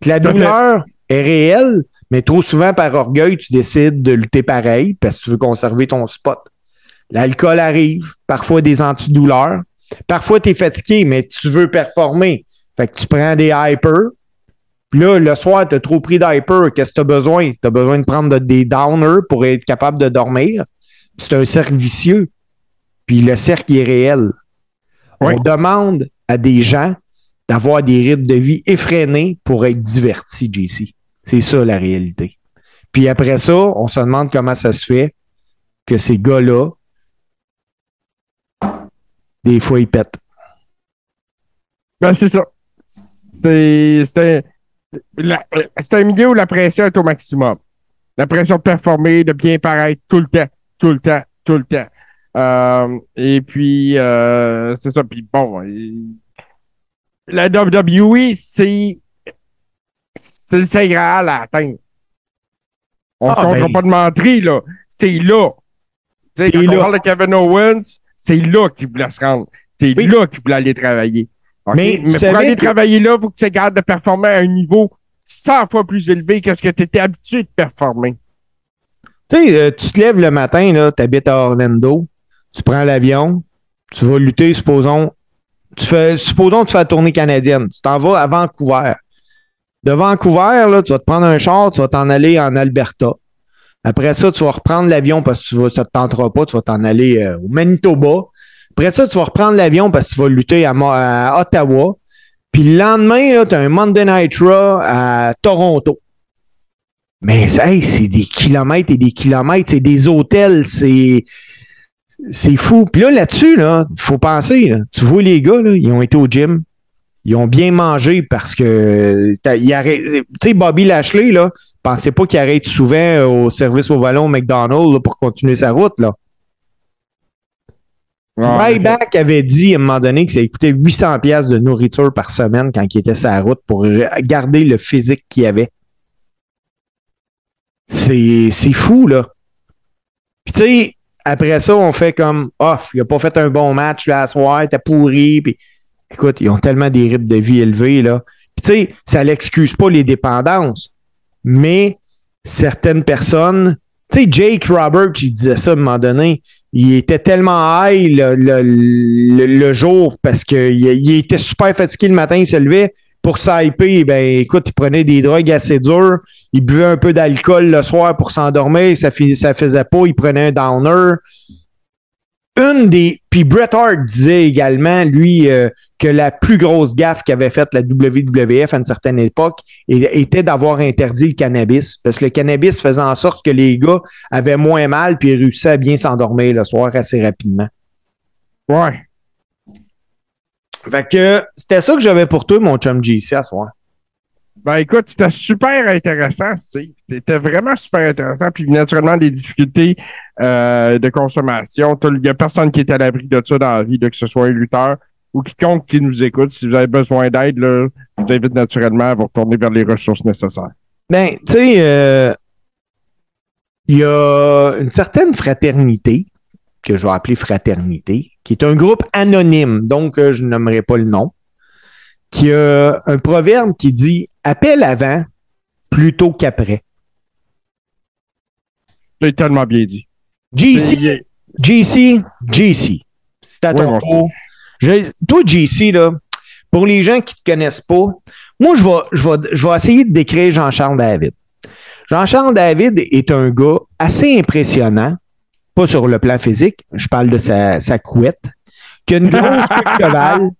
Que la douleur est réelle, mais trop souvent, par orgueil, tu décides de lutter pareil parce que tu veux conserver ton spot. L'alcool arrive, parfois des antidouleurs. Parfois, tu es fatigué, mais tu veux performer. Fait que tu prends des hyper. Puis là, le soir, tu as trop pris d'hyper. Qu'est-ce que tu as besoin? Tu as besoin de prendre de- des downers pour être capable de dormir. C'est un cercle vicieux. Puis le cercle est réel. Oui. On demande à des gens d'avoir des rythmes de vie effrénés pour être divertis, JC. C'est ça la réalité. Puis après ça, on se demande comment ça se fait que ces gars-là, des fois, ils pètent. Ben, c'est ça. C'est c'est un, c'est un milieu où la pression est au maximum. La pression de performer, de bien paraître tout le temps, tout le temps, tout le temps. Euh, et puis, euh, c'est ça. Puis bon, la WWE, c'est c'est le Saint Graal à atteindre. On Ah, se ben- pas de menterie, là. C'est là. Tu sais, quand on là. parle de Kevin Owens, c'est là qu'il voulait se rendre. C'est Oui. là qu'il voulait aller travailler. Mais pour aller que- travailler là, il faut que tu gardes de performer à un niveau 100 fois plus élevé que ce que tu étais habitué de performer. Tu sais, euh, tu te lèves le matin, tu habites à Orlando, tu prends l'avion, tu vas lutter, supposons, tu fais, supposons que tu fais la tournée canadienne, tu t'en vas à Vancouver. De Vancouver, là, tu vas te prendre un char, tu vas t'en aller en Alberta. Après ça, tu vas reprendre l'avion parce que tu vas, ça ne te tentera pas, tu vas t'en aller euh, au Manitoba. Après ça, tu vas reprendre l'avion parce que tu vas lutter à, Ottawa. Puis le lendemain, tu as un Monday Night Raw à Toronto. Mais hey, c'est des kilomètres et des kilomètres, c'est des hôtels, c'est c'est fou. Puis là, là-dessus, là, il faut penser, là, tu vois les gars, là, ils ont été au gym, ils ont bien mangé parce que tu sais, Bobby Lashley, là, pensez pas qu'il arrête souvent au service au volant au McDonald's là, pour continuer sa route. Là. Ryback avait dit à un moment donné que ça coûtait 800 pièces de nourriture par semaine quand il était sur la route pour garder le physique qu'il avait. C'est fou, là. Puis, tu sais, après ça, on fait comme off. Il a pas fait un bon match là, à soir, t'es pourri. Puis, écoute, ils ont tellement des rythmes de vie élevés, là. Puis, tu sais, ça l'excuse pas les dépendances. Mais certaines personnes, tu sais, Jake Roberts, il disait ça à un moment donné. Il était tellement high le, le, le- jour parce qu'il il était super fatigué le matin, il se levait. Pour s'hyper, ben écoute, il prenait des drogues assez dures, il buvait un peu d'alcool le soir pour s'endormir, ça, ça faisait pas, il prenait un downer. Une des. Puis Bret Hart disait également, lui, euh, que la plus grosse gaffe qu'avait faite la WWF à une certaine époque était d'avoir interdit le cannabis. Parce que le cannabis faisait en sorte que les gars avaient moins mal puis ils réussissaient à bien s'endormir le soir assez rapidement. Ouais. Fait que c'était ça que j'avais pour toi, mon chum JC, à soir. Ben écoute, c'était super intéressant, sais. C'était vraiment super intéressant. Puis naturellement, des difficultés euh, de consommation. Il n'y a personne qui est à l'abri de ça dans la vie, là, que ce soit un lutteur ou quiconque qui nous écoute. Si vous avez besoin d'aide, je vous invite naturellement à vous retourner vers les ressources nécessaires. Ben, tu sais, euh, il y a une certaine fraternité, que je vais appeler fraternité, qui est un groupe anonyme, donc euh, je ne nommerai pas le nom, qui a un proverbe qui dit appelle avant plutôt qu'après. C'est tellement bien dit. JC, JC, JC. C'est à ton tour. Je- toi, JC, là, pour les gens qui ne te connaissent pas, moi, je vais, je, vais, je vais essayer de décrire Jean-Charles David. Jean-Charles David est un gars assez impressionnant, pas sur le plan physique, je parle de sa, sa couette, qui a une grosse queue de cheval,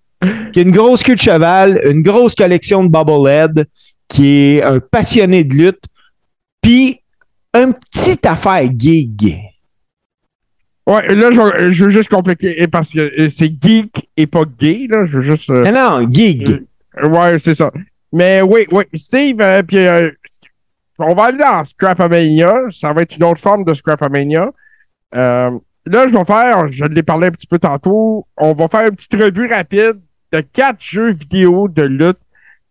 qui a une grosse queue de cheval, une grosse collection de bobblehead, qui est un passionné de lutte, puis un petit affaire gig. Ouais, là, je, je veux juste compliquer parce que c'est geek et pas gay, là. Je veux juste. euh, Non, non, gig. Euh, Ouais, c'est ça. Mais oui, oui, Steve, euh, puis euh, on va aller dans Scrapamania. Ça va être une autre forme de Scrapamania. Là, je vais faire, je l'ai parlé un petit peu tantôt, on va faire une petite revue rapide de quatre jeux vidéo de lutte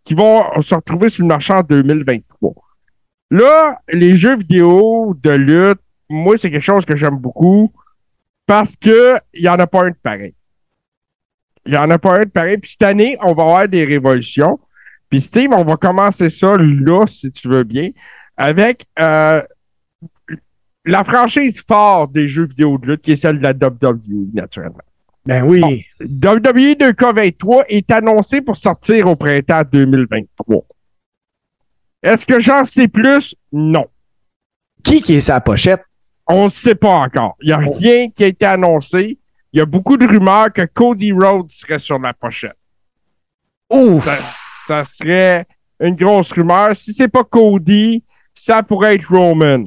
qui vont se retrouver sur le marché en 2023. Là, les jeux vidéo de lutte, moi, c'est quelque chose que j'aime beaucoup parce que il n'y en a pas un de pareil. Il n'y en a pas un de pareil. Puis cette année, on va avoir des révolutions. Puis Steve, on va commencer ça là, si tu veux bien, avec euh, la franchise forte des jeux vidéo de lutte, qui est celle de la WWE, naturellement. Ben oui. WWE 2K23 est annoncé pour sortir au printemps 2023. Est-ce que j'en sais plus? Non. Qui qui est sa pochette? On ne sait pas encore. Il n'y a rien qui a été annoncé. Il y a beaucoup de rumeurs que Cody Rhodes serait sur la pochette. Ouf! Ça, ça serait une grosse rumeur. Si c'est pas Cody, ça pourrait être Roman.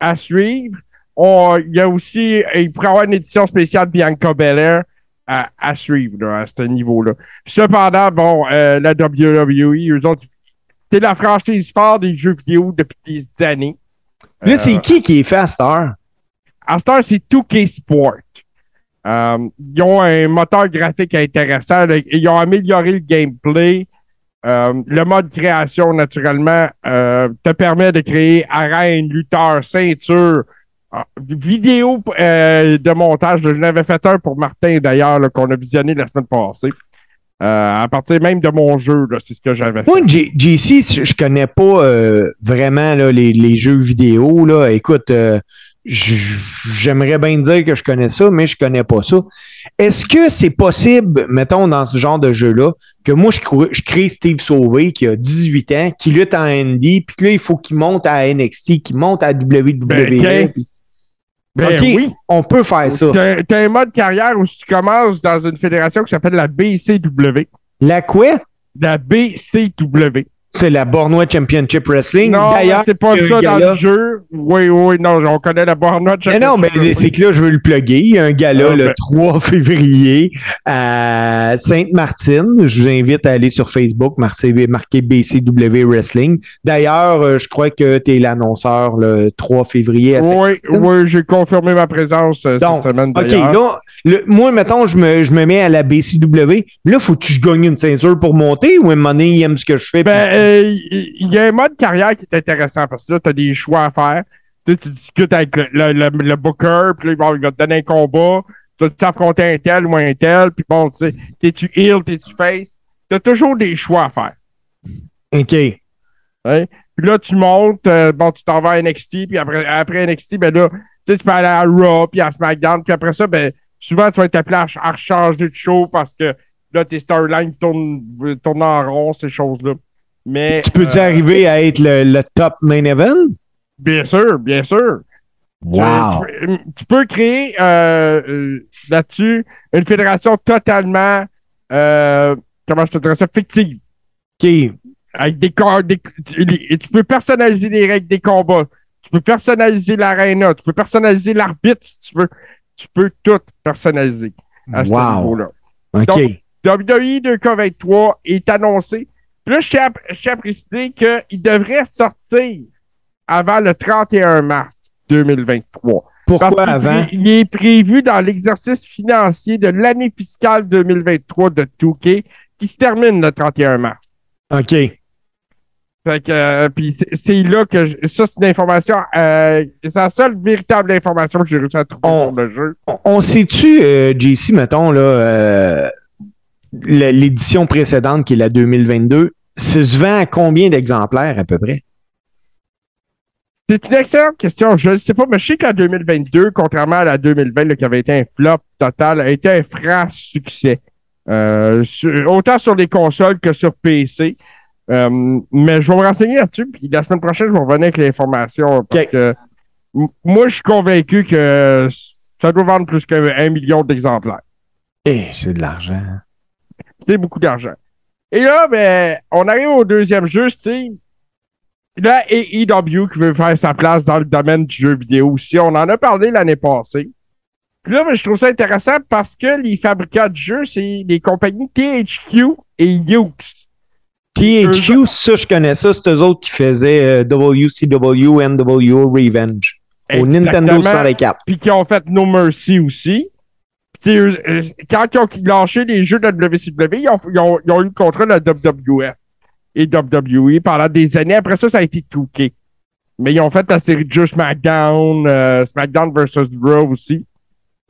À suivre. On- il y a aussi, il pourrait y avoir une édition spéciale Bianca Belair à, à suivre là, à ce niveau-là. Cependant, bon, euh, la WWE, eux autres, c'est la franchise forte des jeux vidéo depuis des années. Là, Euh, c'est qui qui est fait à cette heure? à cette heure, c'est 2K Sport. Euh, ils ont un moteur graphique intéressant. là. Ils ont amélioré le gameplay. Euh, le mode création, naturellement, euh, te permet de créer arène, lutteur, ceinture, vidéo de montage. Je n'avais fait un pour Martin, d'ailleurs, qu'on a visionné la semaine passée. Euh, à partir même de mon jeu, c'est ce que j'avais fait. Moi, J- JC, je connais pas euh, vraiment là, les, les jeux vidéo. Là. Écoute, euh, j'aimerais bien dire que je connais ça, mais je connais pas ça. Est-ce que c'est possible, mettons, dans ce genre de jeu-là, que moi, je, crée- je crée Steve Sauvé, qui a 18 ans, qui lutte en ND, puis que là, il faut qu'il monte à NXT, qu'il monte à WWE. Ben, Ben OK, oui. on peut faire ça. T'as un mode carrière où tu commences dans une fédération qui s'appelle la BCW. La quoi? La BCW. C'est la Bornois Championship Wrestling. Non, c'est pas ça dans le jeu. Oui, oui, non, on connaît la Bornot. Mais non, mais c'est que là, je veux le plugger. Il y a un gala Ah, le ben. 3 février à Sainte-Martine. Je vous invite à aller sur Facebook, marquer, BCW Wrestling. D'ailleurs, euh, je crois que tu es l'annonceur le 3 février à Oui, oui, j'ai confirmé ma présence euh, Donc, cette semaine OK, là, le- moi, mettons, je me, je me mets à la BCW. Là, faut que je gagne une ceinture pour monter ou à un moment donné, il aime ce que je fais? Ben, il y, a un mode carrière qui est intéressant parce que là, tu as des choix à faire. Tu, tu discutes avec le, le, le- le booker, puis là, bon, il va te donner un combat. Tu vas t'affronter un tel ou un tel, puis bon, tu sais, t'es-tu heal, t'es-tu face? Tu as toujours des choix à faire. OK. Puis là, tu montes, euh, bon, tu t'en vas à NXT, puis après, après NXT, ben là, tu sais, tu peux aller à Raw, puis à SmackDown, puis après ça, ben, souvent, tu vas être appelé à, à rechanger de show parce que là, tes storylines tournent, euh, tournent en rond, ces choses-là. Mais. Tu peux-tu euh, arriver à être le, le top main event? Bien sûr, bien sûr. Tu- Wow. Tu, tu peux créer euh, euh, là-dessus une fédération totalement, euh, comment je te dirais ça, fictive. OK. Avec des, des et tu peux personnaliser les règles des combats. Tu peux personnaliser l'aréna. Tu peux personnaliser l'arbitre si tu veux. Tu peux tout personnaliser à ce niveau-là. OK. Donc, WWE 2K23 est annoncé. Puis là, je tiens à, préciser qu'il devrait sortir avant le 31 mars 2023. Pourquoi Parce avant? Il est prévu dans l'exercice financier de l'année fiscale 2023 de Touquet qui se termine le 31 mars. OK. Fait que, euh, puis c'est là que je- ça, c'est une information. euh, c'est la seule véritable information que j'ai réussi à trouver On- sur le jeu. On, on sait-tu, euh, JC, mettons, là, euh, l'édition précédente, qui est la 2022, ça se vend à combien d'exemplaires à peu près? C'est une excellente question. Je ne sais pas, mais je sais que la 2022, contrairement à la 2020, là, qui avait été un flop total, a été un franc succès. Euh, sur- autant sur les consoles que sur PC. Euh, mais je vais me renseigner là-dessus, puis la semaine prochaine, je vais revenir avec l'information. Parce que moi, je suis convaincu que ça doit vendre plus qu'un million d'exemplaires. Eh, c'est de l'argent. C'est beaucoup d'argent. Et là, ben, on arrive au deuxième jeu, Steve. Là, AEW qui veut faire sa place dans le domaine du jeu vidéo aussi. On en a parlé l'année passée. Puis là, ben, je trouve ça intéressant parce que les fabricants de jeux, c'est les compagnies THQ et Yux. THQ, ça, je connais ça. C'est eux autres qui faisaient euh, WCW, NWO Revenge au Nintendo Exactement. 64. Puis qui ont fait No Mercy aussi. Euh, quand ils ont lâché les jeux de WCW, ils ont, ils ont- ils ont eu le contrat de la WWF et WWE pendant des années. Après ça, ça a été touqué. Mais ils ont fait la série de jeux SmackDown, euh, SmackDown vs. Raw aussi,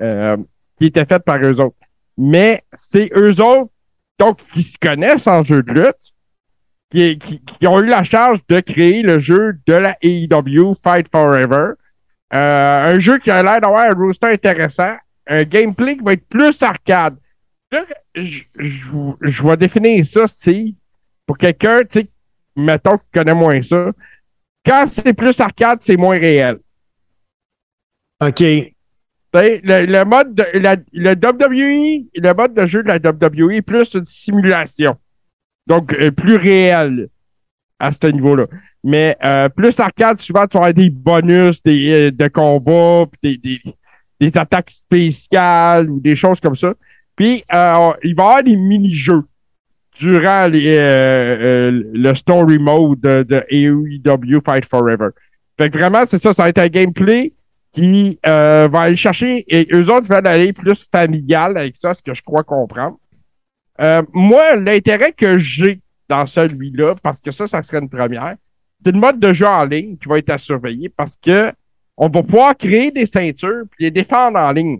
euh, qui était faite par eux autres. Mais c'est eux autres, donc, qui se connaissent en jeu de lutte, qui, qui- qui ont eu la charge de créer le jeu de la AEW Fight Forever. Euh, un jeu qui a l'air d'avoir un roster intéressant, un gameplay qui va être plus arcade. Là, je, je- je vais définir ça, Steve, pour quelqu'un, tu sais, mettons, qui connaît moins ça. Quand c'est plus arcade, c'est moins réel. OK. Le, le mode de, la- le WWE, le mode de jeu de la WWE est plus une simulation. Donc, euh, plus réel à ce niveau-là. Mais euh, plus arcade, souvent, tu vas avoir des bonus des, euh, de combat, puis des, des, des attaques spéciales ou des choses comme ça. Puis, euh, il va y avoir des mini-jeux durant les, euh, euh, le story mode de, de AEW Fight Forever. Fait que vraiment, c'est ça, ça va être un gameplay qui va aller chercher, et eux autres veulent aller plus familial avec ça, ce que je crois comprendre. Moi, l'intérêt que j'ai dans celui-là, parce que ça, ça serait une première, c'est le mode de jeu en ligne qui va être à surveiller parce que on va pouvoir créer des ceintures puis les défendre en ligne.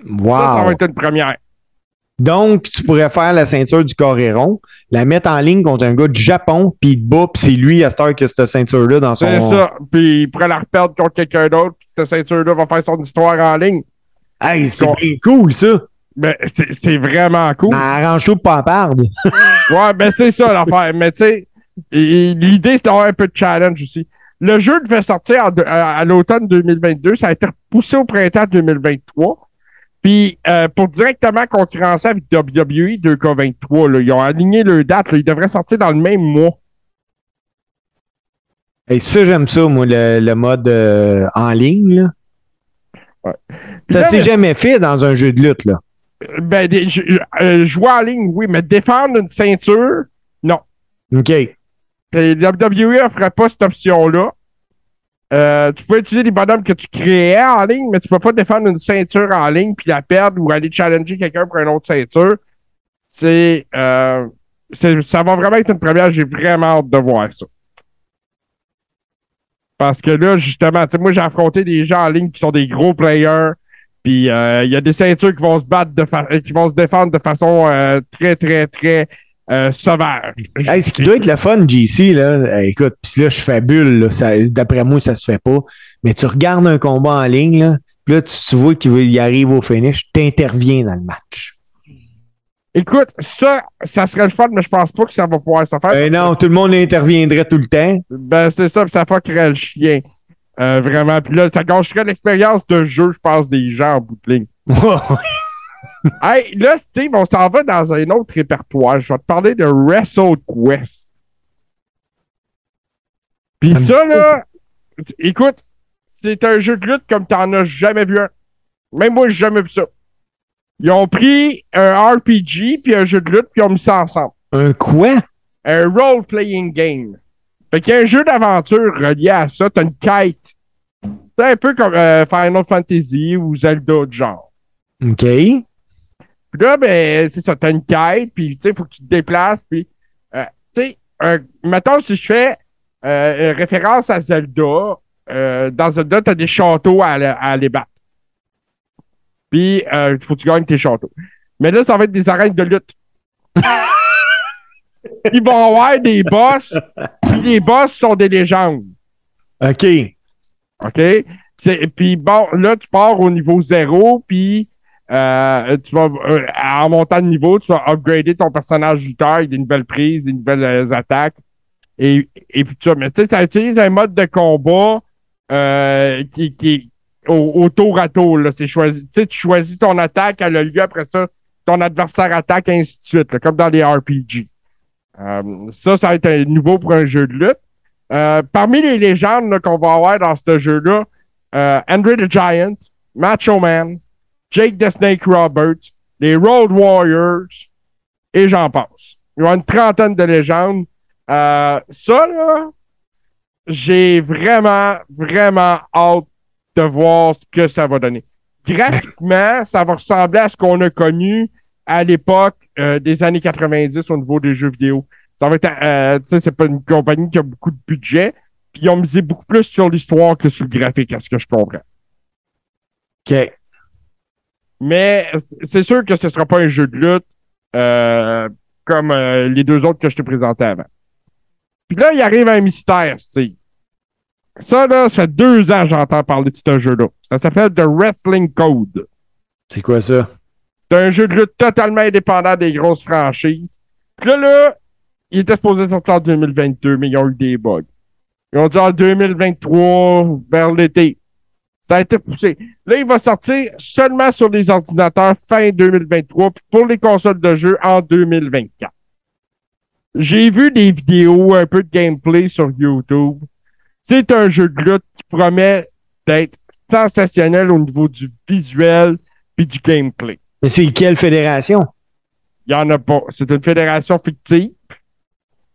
Ça, ça va Wow. être une première. Donc, tu pourrais faire la ceinture du Coréron, la mettre en ligne contre un gars du Japon, puis il te bat, puis c'est lui à cette heure que cette ceinture-là dans son. C'est ça. Puis il pourrait la reperdre contre quelqu'un d'autre, puis cette ceinture-là va faire son histoire en ligne. Hey, c'est bien cool, ça. Mais c'est- vraiment cool. Mais arrange-toi pour pas en perdre. Ouais, ben c'est ça l'affaire. Mais tu sais, l'idée, c'est d'avoir un peu de challenge aussi. Le jeu devait sortir en à, à l'automne 2022. Ça a été repoussé au printemps 2023. Puis, euh, pour directement concurrencer avec WWE 2K23, là, ils ont aligné leur date. là. Ils devraient sortir dans le même mois. Et ça, j'aime ça, moi, le, le mode euh, en ligne. Là. Ouais. Ça s'est jamais fait dans un jeu de lutte. Là. Ben, des- je- je- euh, jouer en ligne, oui, mais défendre une ceinture, non. OK. Et WWE offrait pas cette option-là. Euh, tu peux utiliser les bonhommes que tu créais en ligne, mais tu peux pas défendre une ceinture en ligne puis la perdre ou aller challenger quelqu'un pour une autre ceinture. C'est, euh, ça va vraiment être une première. J'ai vraiment hâte de voir ça. Parce que là, justement, moi, j'ai affronté des gens en ligne qui sont des gros players. Puis euh, il y a des ceintures qui vont se battre de qui vont se défendre de façon euh, très, très, très euh, sauvage. Hey, ce qui doit être le fun, JC, là, écoute, puis là, je fais bulle, là, ça- d'après moi, ça se fait pas. Mais tu regardes un combat en ligne, là, puis là, tu, tu vois qu'il arrive au finish, t'interviens dans le match. Écoute, ça, ça serait le fun, mais je pense pas que ça va pouvoir se faire. Eh non, tout le monde interviendrait tout le temps. Ben, c'est ça, puis ça fuckerait le chien. Euh, vraiment. Puis là, ça gâcherait l'expérience de jeu, je pense, des gens en bout de ligne. Hey, là, Steve, on s'en va dans un autre répertoire. Je vais te parler de WrestleQuest. Puis Ça là, écoute, c'est un jeu de lutte comme t'en as jamais vu un. Même moi, j'ai jamais vu ça. Ils ont pris un RPG puis un jeu de lutte puis ils ont mis ça ensemble. Un quoi? Un role-playing game. Fait qu'il y a un jeu d'aventure relié à ça. T'as une quête. C'est un peu comme euh, Final Fantasy ou Zelda de genre. OK. Puis là, ben, c'est ça, t'as une quête, puis tu sais, faut que tu te déplaces, puis, euh, tu sais, euh, mettons, si je fais euh, référence à Zelda, euh, dans Zelda, t'as des châteaux à, à aller battre. Puis, il faut que tu gagnes tes châteaux. Mais là, ça va être des arènes de lutte. Ils vont avoir des boss, puis les boss sont des légendes. OK. OK? Puis bon, là, tu pars au niveau zéro, puis euh, tu vas, euh, en montant de niveau, tu vas upgrader ton personnage lutteur avec des nouvelles prises, des nouvelles euh, attaques. Et, et puis ça. Mais tu sais, ça utilise un mode de combat euh, qui, qui au, au tour à tour. là. C'est choisi. Tu tu choisis ton attaque, elle a lieu après ça, ton adversaire attaque, ainsi de suite, là, comme dans les RPG. Euh, ça, ça va être un nouveau pour un jeu de lutte. Parmi les légendes qu'on va avoir dans ce jeu-là, Andre the Giant, Macho Man, Jake the Snake Roberts, les Road Warriors, et j'en passe. Il y a une trentaine de légendes. Euh, ça, là, j'ai vraiment, vraiment hâte de voir ce que ça va donner. Graphiquement, ça va ressembler à ce qu'on a connu à l'époque euh, des années 90 au niveau des jeux vidéo. Ça va être, euh, c'est pas une compagnie qui a beaucoup de budget, puis ils ont misé beaucoup plus sur l'histoire que sur le graphique, à ce que je comprends. OK. Mais c'est sûr que ce sera pas un jeu de lutte euh, comme euh, les deux autres que je t'ai présentés avant. Puis là, il arrive un mystère, Steve. Ça, là, ça fait deux ans que j'entends parler de ce jeu-là. Ça s'appelle The Wrestling Code. C'est quoi ça? C'est un jeu de lutte totalement indépendant des grosses franchises. Puis là, là, il était supposé sortir en 2022, mais ils ont eu des bugs. Ils ont dit en 2023, vers l'été. Ça a été poussé. Là, il va sortir seulement sur les ordinateurs fin 2023, puis pour les consoles de jeu en 2024. J'ai vu des vidéos, un peu de gameplay sur YouTube. C'est un jeu de lutte qui promet d'être sensationnel au niveau du visuel puis du gameplay. Mais c'est quelle fédération? Il n'y en a pas. C'est une fédération fictive.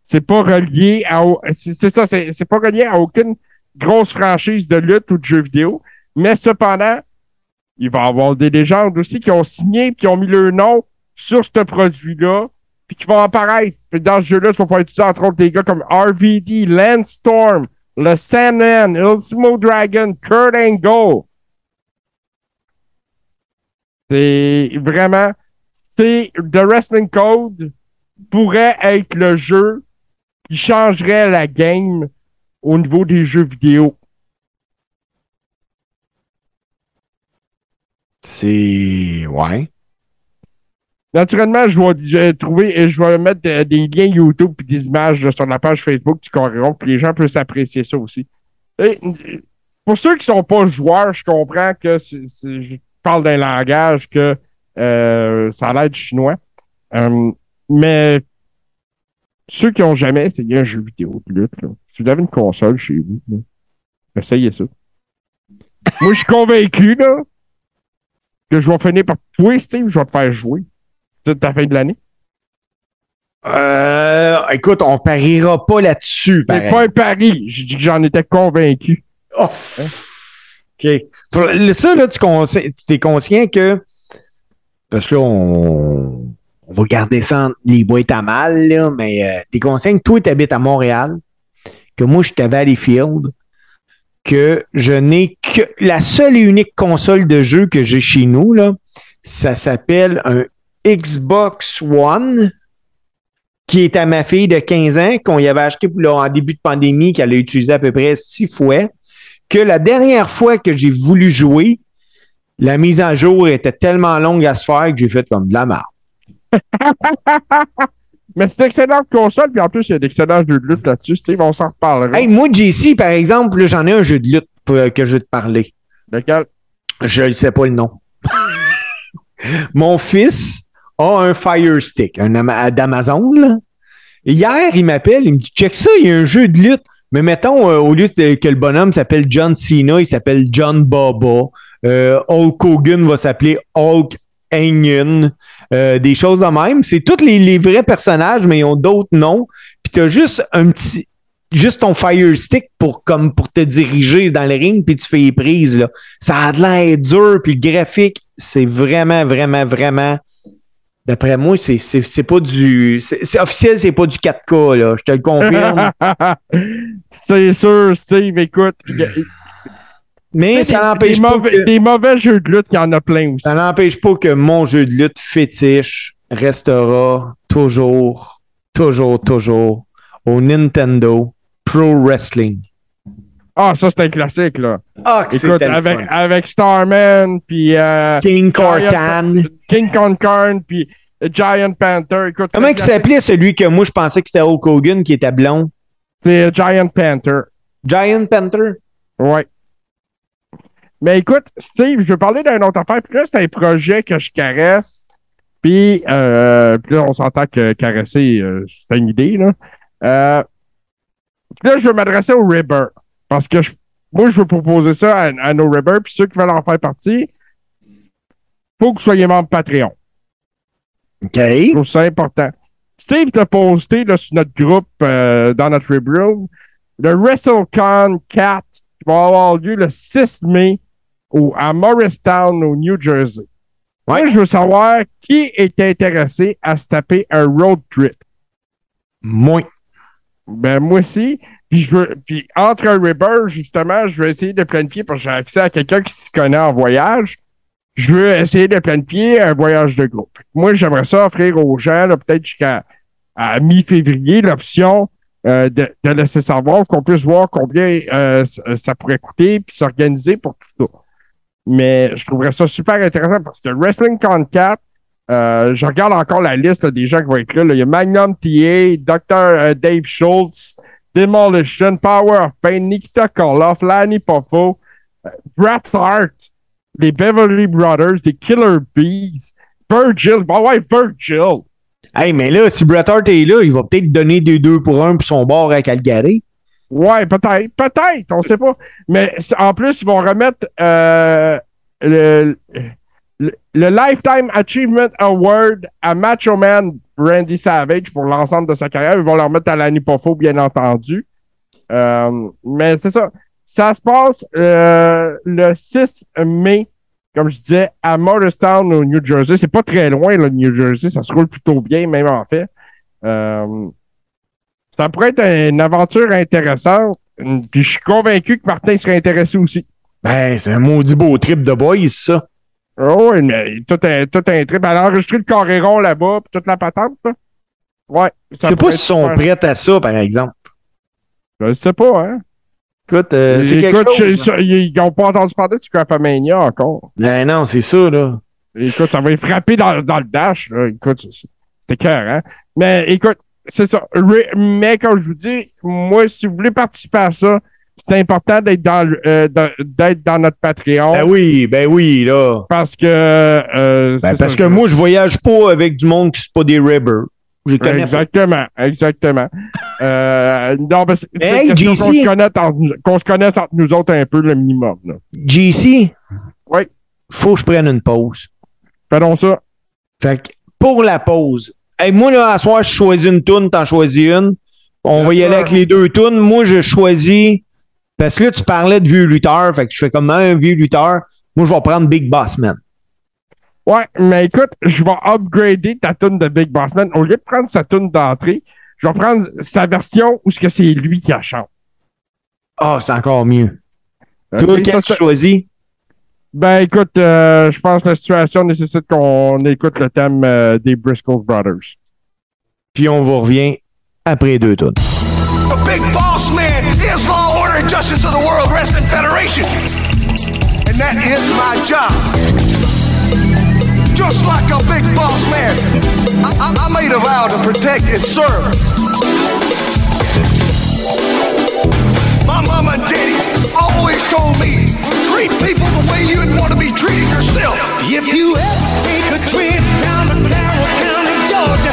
C'est pas relié à. C'est ça, c'est pas relié à aucune grosse franchise de lutte ou de jeux vidéo. Mais cependant, il va y avoir des légendes aussi qui ont signé et qui ont mis leur nom sur ce produit-là, puis qui vont apparaître. Dans ce jeu-là, tu vas pouvoir utiliser entre autres des gars comme RVD, Landstorm, le Sandman, Ultimo Dragon, Kurt Angle. C'est vraiment c'est The Wrestling Code pourrait être le jeu qui changerait la game au niveau des jeux vidéo. C'est. Ouais. Naturellement, je vais, vais trouver et je vais mettre euh, des liens YouTube et des images sur la page Facebook du Coréon, puis les gens peuvent s'apprécier ça aussi. Euh, pour ceux qui sont pas joueurs, je comprends que je parle d'un langage que euh, ça a l'air du chinois. Euh, mais ceux qui ont jamais essayé un jeu vidéo de lutte, si vous avez une console chez vous, essayez ça. Moi, je suis convaincu là, que je vais finir par toi, Steve, je vais te faire jouer toute la fin de l'année. Euh, écoute, on pariera pas là-dessus. C'est pas un pari. J'ai dit que j'en étais convaincu. Oh, OK. Ça, là, tu es conscient que. Parce que là, on, on va garder ça entre les boîtes à mal, là, mais tu es conscient que toi, tu habites à Montréal, que moi, je suis à Valleyfield, que je n'ai que. La seule et unique console de jeu que j'ai chez nous, là, ça s'appelle un Xbox One qui est à ma fille de 15 ans, qu'on y avait acheté en début de pandémie, qu'elle a utilisé à peu près six fois que la dernière fois que j'ai voulu jouer, la mise en jour était tellement longue à se faire que j'ai fait comme de la merde. Mais c'est une excellente console, puis en plus, il y a d'excellents jeux de lutte là-dessus. Steve, on s'en reparlera. Hey, moi, JC, par exemple, j'en ai un jeu de lutte. pour- que je vais te parler. Lequel? Je ne sais pas le nom. Mon fils a un Fire Stick, un Ama- d'Amazon. Hier, il m'appelle, il me dit Check ça, il y a un jeu de lutte. Mais mettons, euh, au lieu de- que le bonhomme s'appelle John Cena, il s'appelle John Baba. Euh, Hulk Hogan va s'appeler Hulk Euh, des choses de même. C'est tous les, vrais personnages, mais ils ont d'autres noms. Puis t'as juste un petit. Juste ton Fire Stick pour, comme pour te diriger dans le ring, puis tu fais les prises. Là. Ça a de l'air dur, puis le graphique, c'est vraiment, vraiment, vraiment. D'après moi, c'est, c'est, c'est pas du. C'est, c'est officiel, c'est pas du 4K, là. Je te le confirme. c'est sûr, Steve, écoute. Mais ça n'empêche pas. mauvais, que- des mauvais jeux de lutte, il y en a plein aussi. Ça n'empêche pas que mon jeu de lutte fétiche restera toujours, toujours, toujours au Nintendo Pro Wrestling. Ah, ça, c'est un classique, là. Ah, que Écoute, avec, fun. avec Starman, puis euh, King Corcan. King Karn, puis Giant Panther. Écoute, Comment il s'appelait celui que moi je pensais que c'était Hulk Hogan qui était blond? C'est Giant Panther. Giant Panther? Ouais. Mais écoute, Steve, je veux parler d'une autre affaire. Puis là, c'est un projet que je caresse. Puis, euh, puis là, on s'entend que caresser, euh, c'est une idée, là. Euh, puis là, je veux m'adresser aux Ribber. Parce que je- moi, je veux proposer ça à, à nos Ribber. Puis ceux qui veulent en faire partie, faut que vous soyez membre Patreon. OK. Je trouve ça important. Steve t'a posté là, sur notre groupe, dans notre Rib Room, le WrestleCon 4 qui va avoir lieu le 6 mai au, à Morristown, au New Jersey. Ouais. Moi, je veux savoir qui est intéressé à se taper un road trip. Moi. Ben, moi aussi. Puis, je veux, puis entre un Ribber, justement, je vais essayer de planifier parce que j'ai accès à quelqu'un qui s'y connaît en voyage. Je veux essayer de planifier un voyage de groupe. Moi, j'aimerais ça offrir aux gens, peut-être jusqu'à à mi-février, l'option euh, de, de laisser savoir qu'on puisse voir combien euh, ça pourrait coûter puis s'organiser pour tout ça. Mais je trouverais ça super intéressant parce que Wrestling Con 4, euh, je regarde encore la liste des gens qui vont être là. Il y a Magnum TA, Dr. euh, Dave Schultz, Demolition, Power of Pain, Nikita Koloff, Lanny Poffo, euh, Bret Hart, les Beverly Brothers, les Killer Bees, Virgil. Bon, ouais, Virgil. Hey, mais là, si Bret Hart est là, il va peut-être donner des deux pour un pour son bord à Calgary. Ouais, peut-être, peut-être, on sait pas. Mais en plus, ils vont remettre euh, le, le, Lifetime Achievement Award à Macho Man Randy Savage pour l'ensemble de sa carrière. Ils vont le remettre à Lanny Poffo, bien entendu. Euh, mais c'est ça. Ça se passe euh, le 6 mai, comme je disais, à Morristown, au New Jersey. C'est pas très loin, le New Jersey. Ça se roule plutôt bien, même en fait. Ça pourrait être une aventure intéressante. Puis je suis convaincu que Martin serait intéressé aussi. Ben, c'est un maudit beau trip de boys, ça. Oh, oui, mais tout un, tout un trip. Elle a enregistré le carréron là-bas, puis toute la patente, là. Ouais. Je ça sais pas s'ils sont super. prêts à ça, par exemple. Je sais pas, hein. Écoute, euh, c'est quelque Écoute, chose. ça, ils n'ont pas entendu parler de Scrapamania encore. Ben non, c'est ça, là. Écoute, ça va les frapper dans, dans le dash. Là. Écoute, c'est- c'était cœur, hein? Mais écoute, c'est ça. Mais comme je vous dis, moi, si vous voulez participer à ça, c'est important d'être dans, euh, d'être dans notre Patreon. Ben oui, ben oui, là. Parce que. euh, Ben, parce ça, que je- moi, je voyage pas avec du monde qui c'est pas des ribbers. Pas. Exactement, exactement. Euh, non, ben, c'est Hey, qu'on se connaisse entre nous- qu'on se connaisse entre nous autres un peu le minimum. Là. JC? Oui. Faut que je prenne une pause. Faisons ça. Fait que pour la pause, hey, moi, là, à soir, je choisis une toune, t'en choisis une. On Bien va y sûr. aller avec les deux tounes. Moi, je choisis. Parce que là, tu parlais de vieux lutteur. Fait que je fais comme un vieux lutteur. Moi, je vais prendre Big Boss Man. Ouais, mais écoute, je vais upgrader ta tune de Big Boss Man. Au lieu de prendre sa tune d'entrée, je vais prendre sa version où c'est lui qui la chante. Ah, c'est encore mieux. Ok, Toi, qu'est-ce que tu choisis? Ben écoute, euh, je pense que la situation nécessite qu'on écoute le thème euh, des Briscoe Brothers. Puis on vous revient après deux tounes. A big boss man is law, order, and justice of the World Wrestling Federation. And that is my job. Just like a big boss man, I, I, I made a vow to protect and serve. My mama and daddy always told me, treat people the way you'd want to be treated yourself. If you ever take a trip down to Carroll County, Georgia,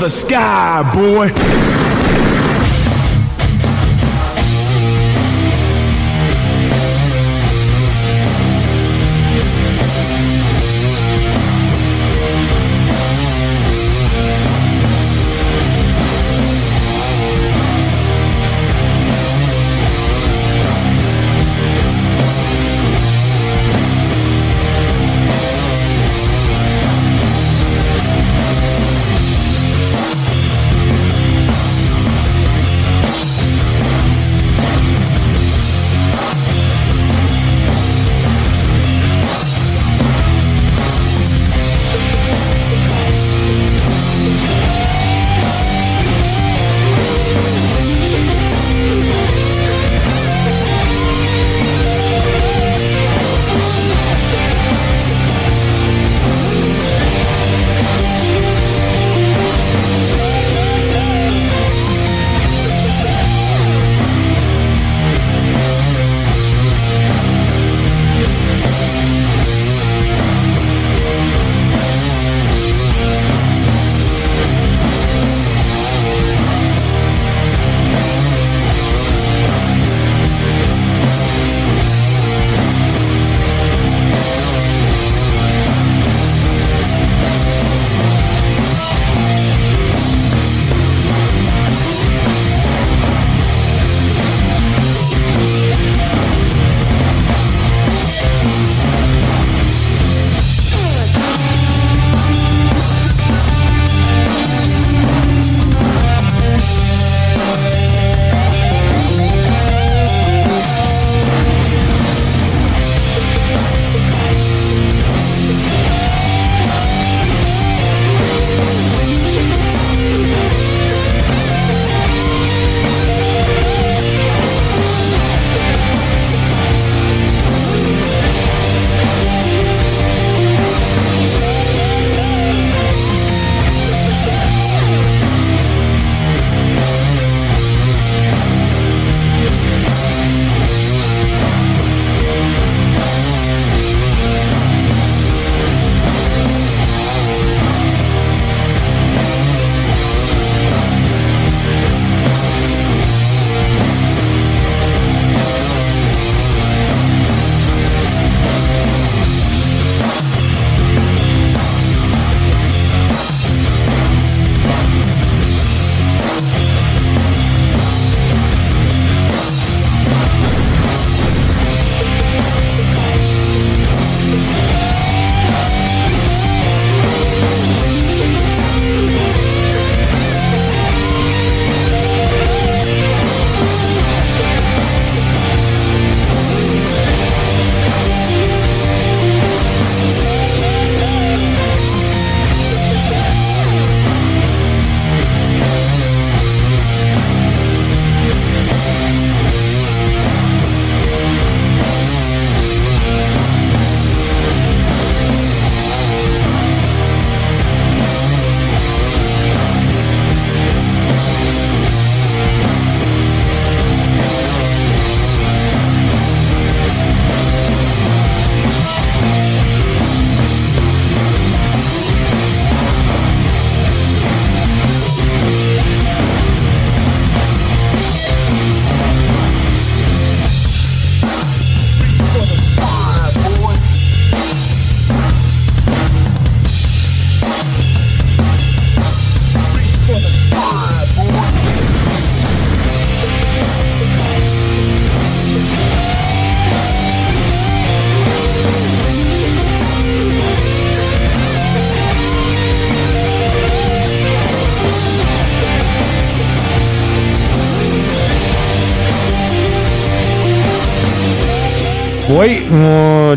the sky, boy.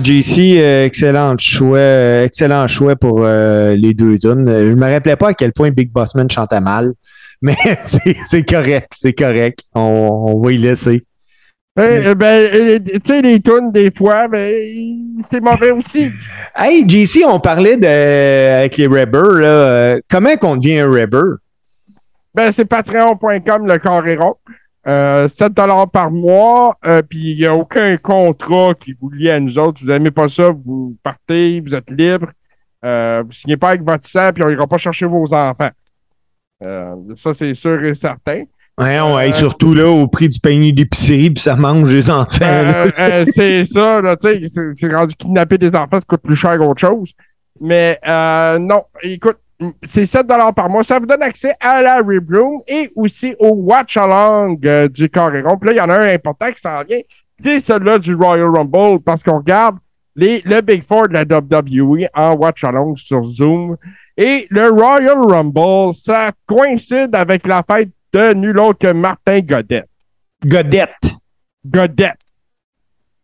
JC, euh, excellent choix, euh, excellent choix pour euh, les deux tunes. Je me rappelais pas à quel point Big Bossman chantait mal, mais c'est correct, c'est correct. On, on va y laisser. Ben, tu sais, les tunes, des fois, ben, c'est mauvais aussi. Hey, JC, on parlait de avec les là. euh, comment qu'on devient un Rebber? Ben, c'est patreon.com, le carré rond. Euh, 7 par mois, euh, puis il n'y a aucun contrat qui vous lie à nous autres. Vous n'aimez pas ça, vous partez, vous êtes libre. Euh, vous signez pas avec votre sang, puis on ira pas chercher vos enfants. Euh, ça, c'est sûr et certain. Ouais, on, hey, surtout là, au prix du panier d'épicerie, puis ça mange les enfants. Euh, euh, c'est ça, là, tu sais, c'est- rendu kidnapper des enfants, ça coûte plus cher qu'autre chose. Mais euh, non, écoute, c'est 7 par mois. Ça vous donne accès à la Rib Room et aussi au Watch Along euh, du Carré-Rond. Puis là, il y en a un important qui s'en vient, c'est celui-là du Royal Rumble, parce qu'on regarde les, le Big Four de la WWE en Watch Along sur Zoom. Et le Royal Rumble, ça coïncide avec la fête de nul autre que Martin Godette. Godette. Godette.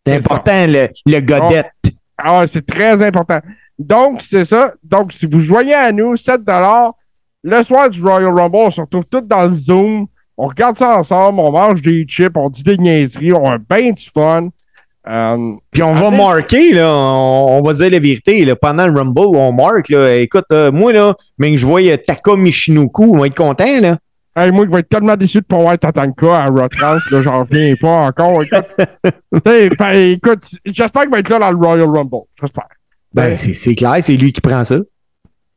C'est ça. important, le, le Godette. Ah, c'est très important. Donc, c'est ça. Donc, si vous joignez à nous, 7 le soir du Royal Rumble, on se retrouve tous dans le Zoom. On regarde ça ensemble, on mange des chips, on dit des niaiseries, on a bien du fun. Euh, Puis on va marquer, là, on, on va dire la vérité, là, pendant le Rumble, on marque, là. Écoute, euh, moi, là, mais que je vois euh, Taka Michinoku, on va être content, là. hey, moi, je vais être tellement déçu de pas voir Tatanka à Raw 30, là, j'en reviens pas encore. Écoute, fait, écoute j'espère qu'il va être là dans le Royal Rumble. J'espère. Ben, c'est c'est clair, c'est lui qui prend ça.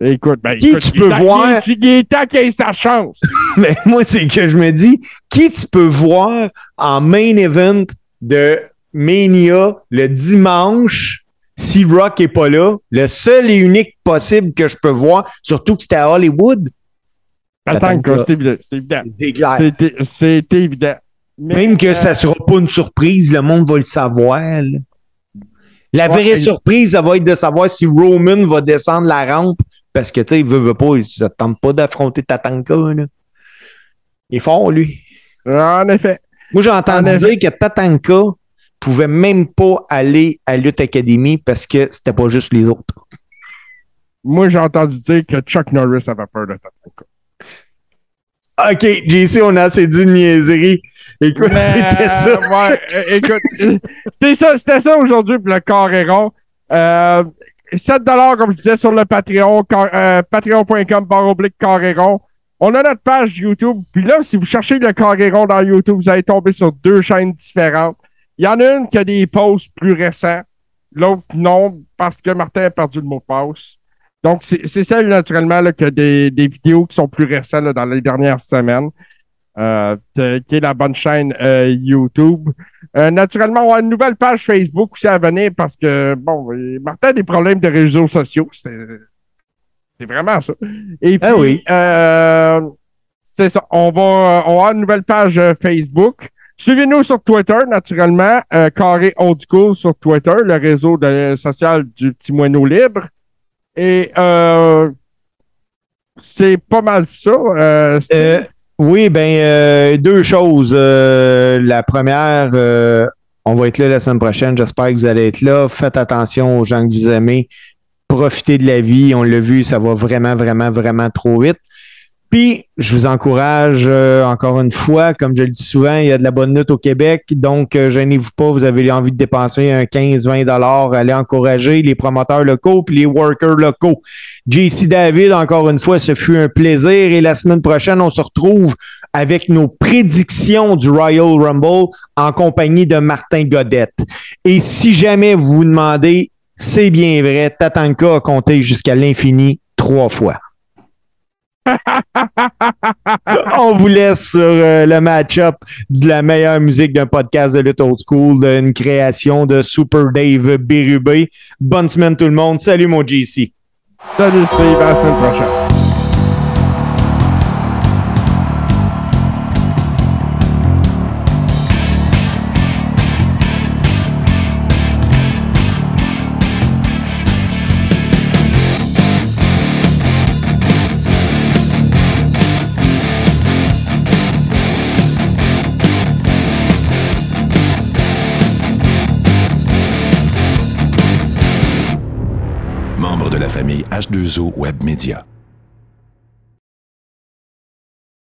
Écoute, ben, Qui écoute, tu peux voir? Il est, temps qu'il ait sa chance. Mais moi, c'est que je me dis, qui tu peux voir en main event de Mania le dimanche si Rock est pas là? Le seul et unique possible que je peux voir, surtout que c'était à Hollywood. Tatanka. c'est évident. C'est évident. C'est clair. C'est- C'est évident. Mais, Même que euh, ça sera pas une surprise, le monde va le savoir. là. La vraie surprise, ça va être de savoir si Roman va descendre la rampe parce que, tu sais, il veut, veut pas, il ne tente pas d'affronter Tatanka. Là. Il est fort, lui. En effet. Moi, j'ai En entendu effet. dire que Tatanka pouvait même pas aller à Lutte Academy parce que c'était pas juste les autres. Moi, j'ai entendu dire que Chuck Norris avait peur de Tatanka. OK, JC, on a assez dit de niaiserie. Écoute, c'était ça. ouais, euh, écoute, euh, c'était ça, c'était ça aujourd'hui pour le carré rond. Euh, 7 comme je disais, sur le Patreon, euh, patreon.com, barre oblique carré rond. On a notre page YouTube. Puis là, si vous cherchez le carré rond dans YouTube, vous allez tomber sur deux chaînes différentes. Il y en a une qui a des posts plus récents. L'autre, non, parce que Martin a perdu le mot de passe. Donc, c'est celle, naturellement, là, qui a des, des vidéos qui sont plus récentes là, dans les dernières semaines. Euh, qui est la bonne chaîne euh, YouTube. Euh, naturellement, on a une nouvelle page Facebook aussi à venir parce que, bon, Martin a des problèmes de réseaux sociaux. C'est c'est vraiment ça. Et puis, Ah oui. euh, c'est ça. On va, on avoir une nouvelle page euh, Facebook. Suivez-nous sur Twitter, naturellement. Euh, Carré Old School sur Twitter, le réseau de, social du petit moineau libre. Et euh, c'est pas mal ça. Euh. Euh, oui, ben deux choses. La première, on va être là la semaine prochaine. J'espère que vous allez être là. Faites attention aux gens que vous aimez. Profitez de la vie. On l'a vu, ça va vraiment, vraiment, vraiment trop vite. Puis, je vous encourage euh, encore une fois, comme je le dis souvent, il y a de la bonne lutte au Québec. Donc, euh, gênez-vous pas, vous avez envie de dépenser un 15-20 dollars, allez encourager les promoteurs locaux puis les workers locaux. JC David, encore une fois, ce fut un plaisir. Et la semaine prochaine, on se retrouve avec nos prédictions du Royal Rumble en compagnie de Martin Godette. Et si jamais vous vous demandez, c'est bien vrai, Tatanka a compté jusqu'à l'infini trois fois. On vous laisse sur euh, le match-up de la meilleure musique d'un podcast de lutte old school, d'une création de Super Dave Bérubé. Bonne semaine tout le monde. Salut mon JC. Salut à la semaine prochaine. H2O Web Media.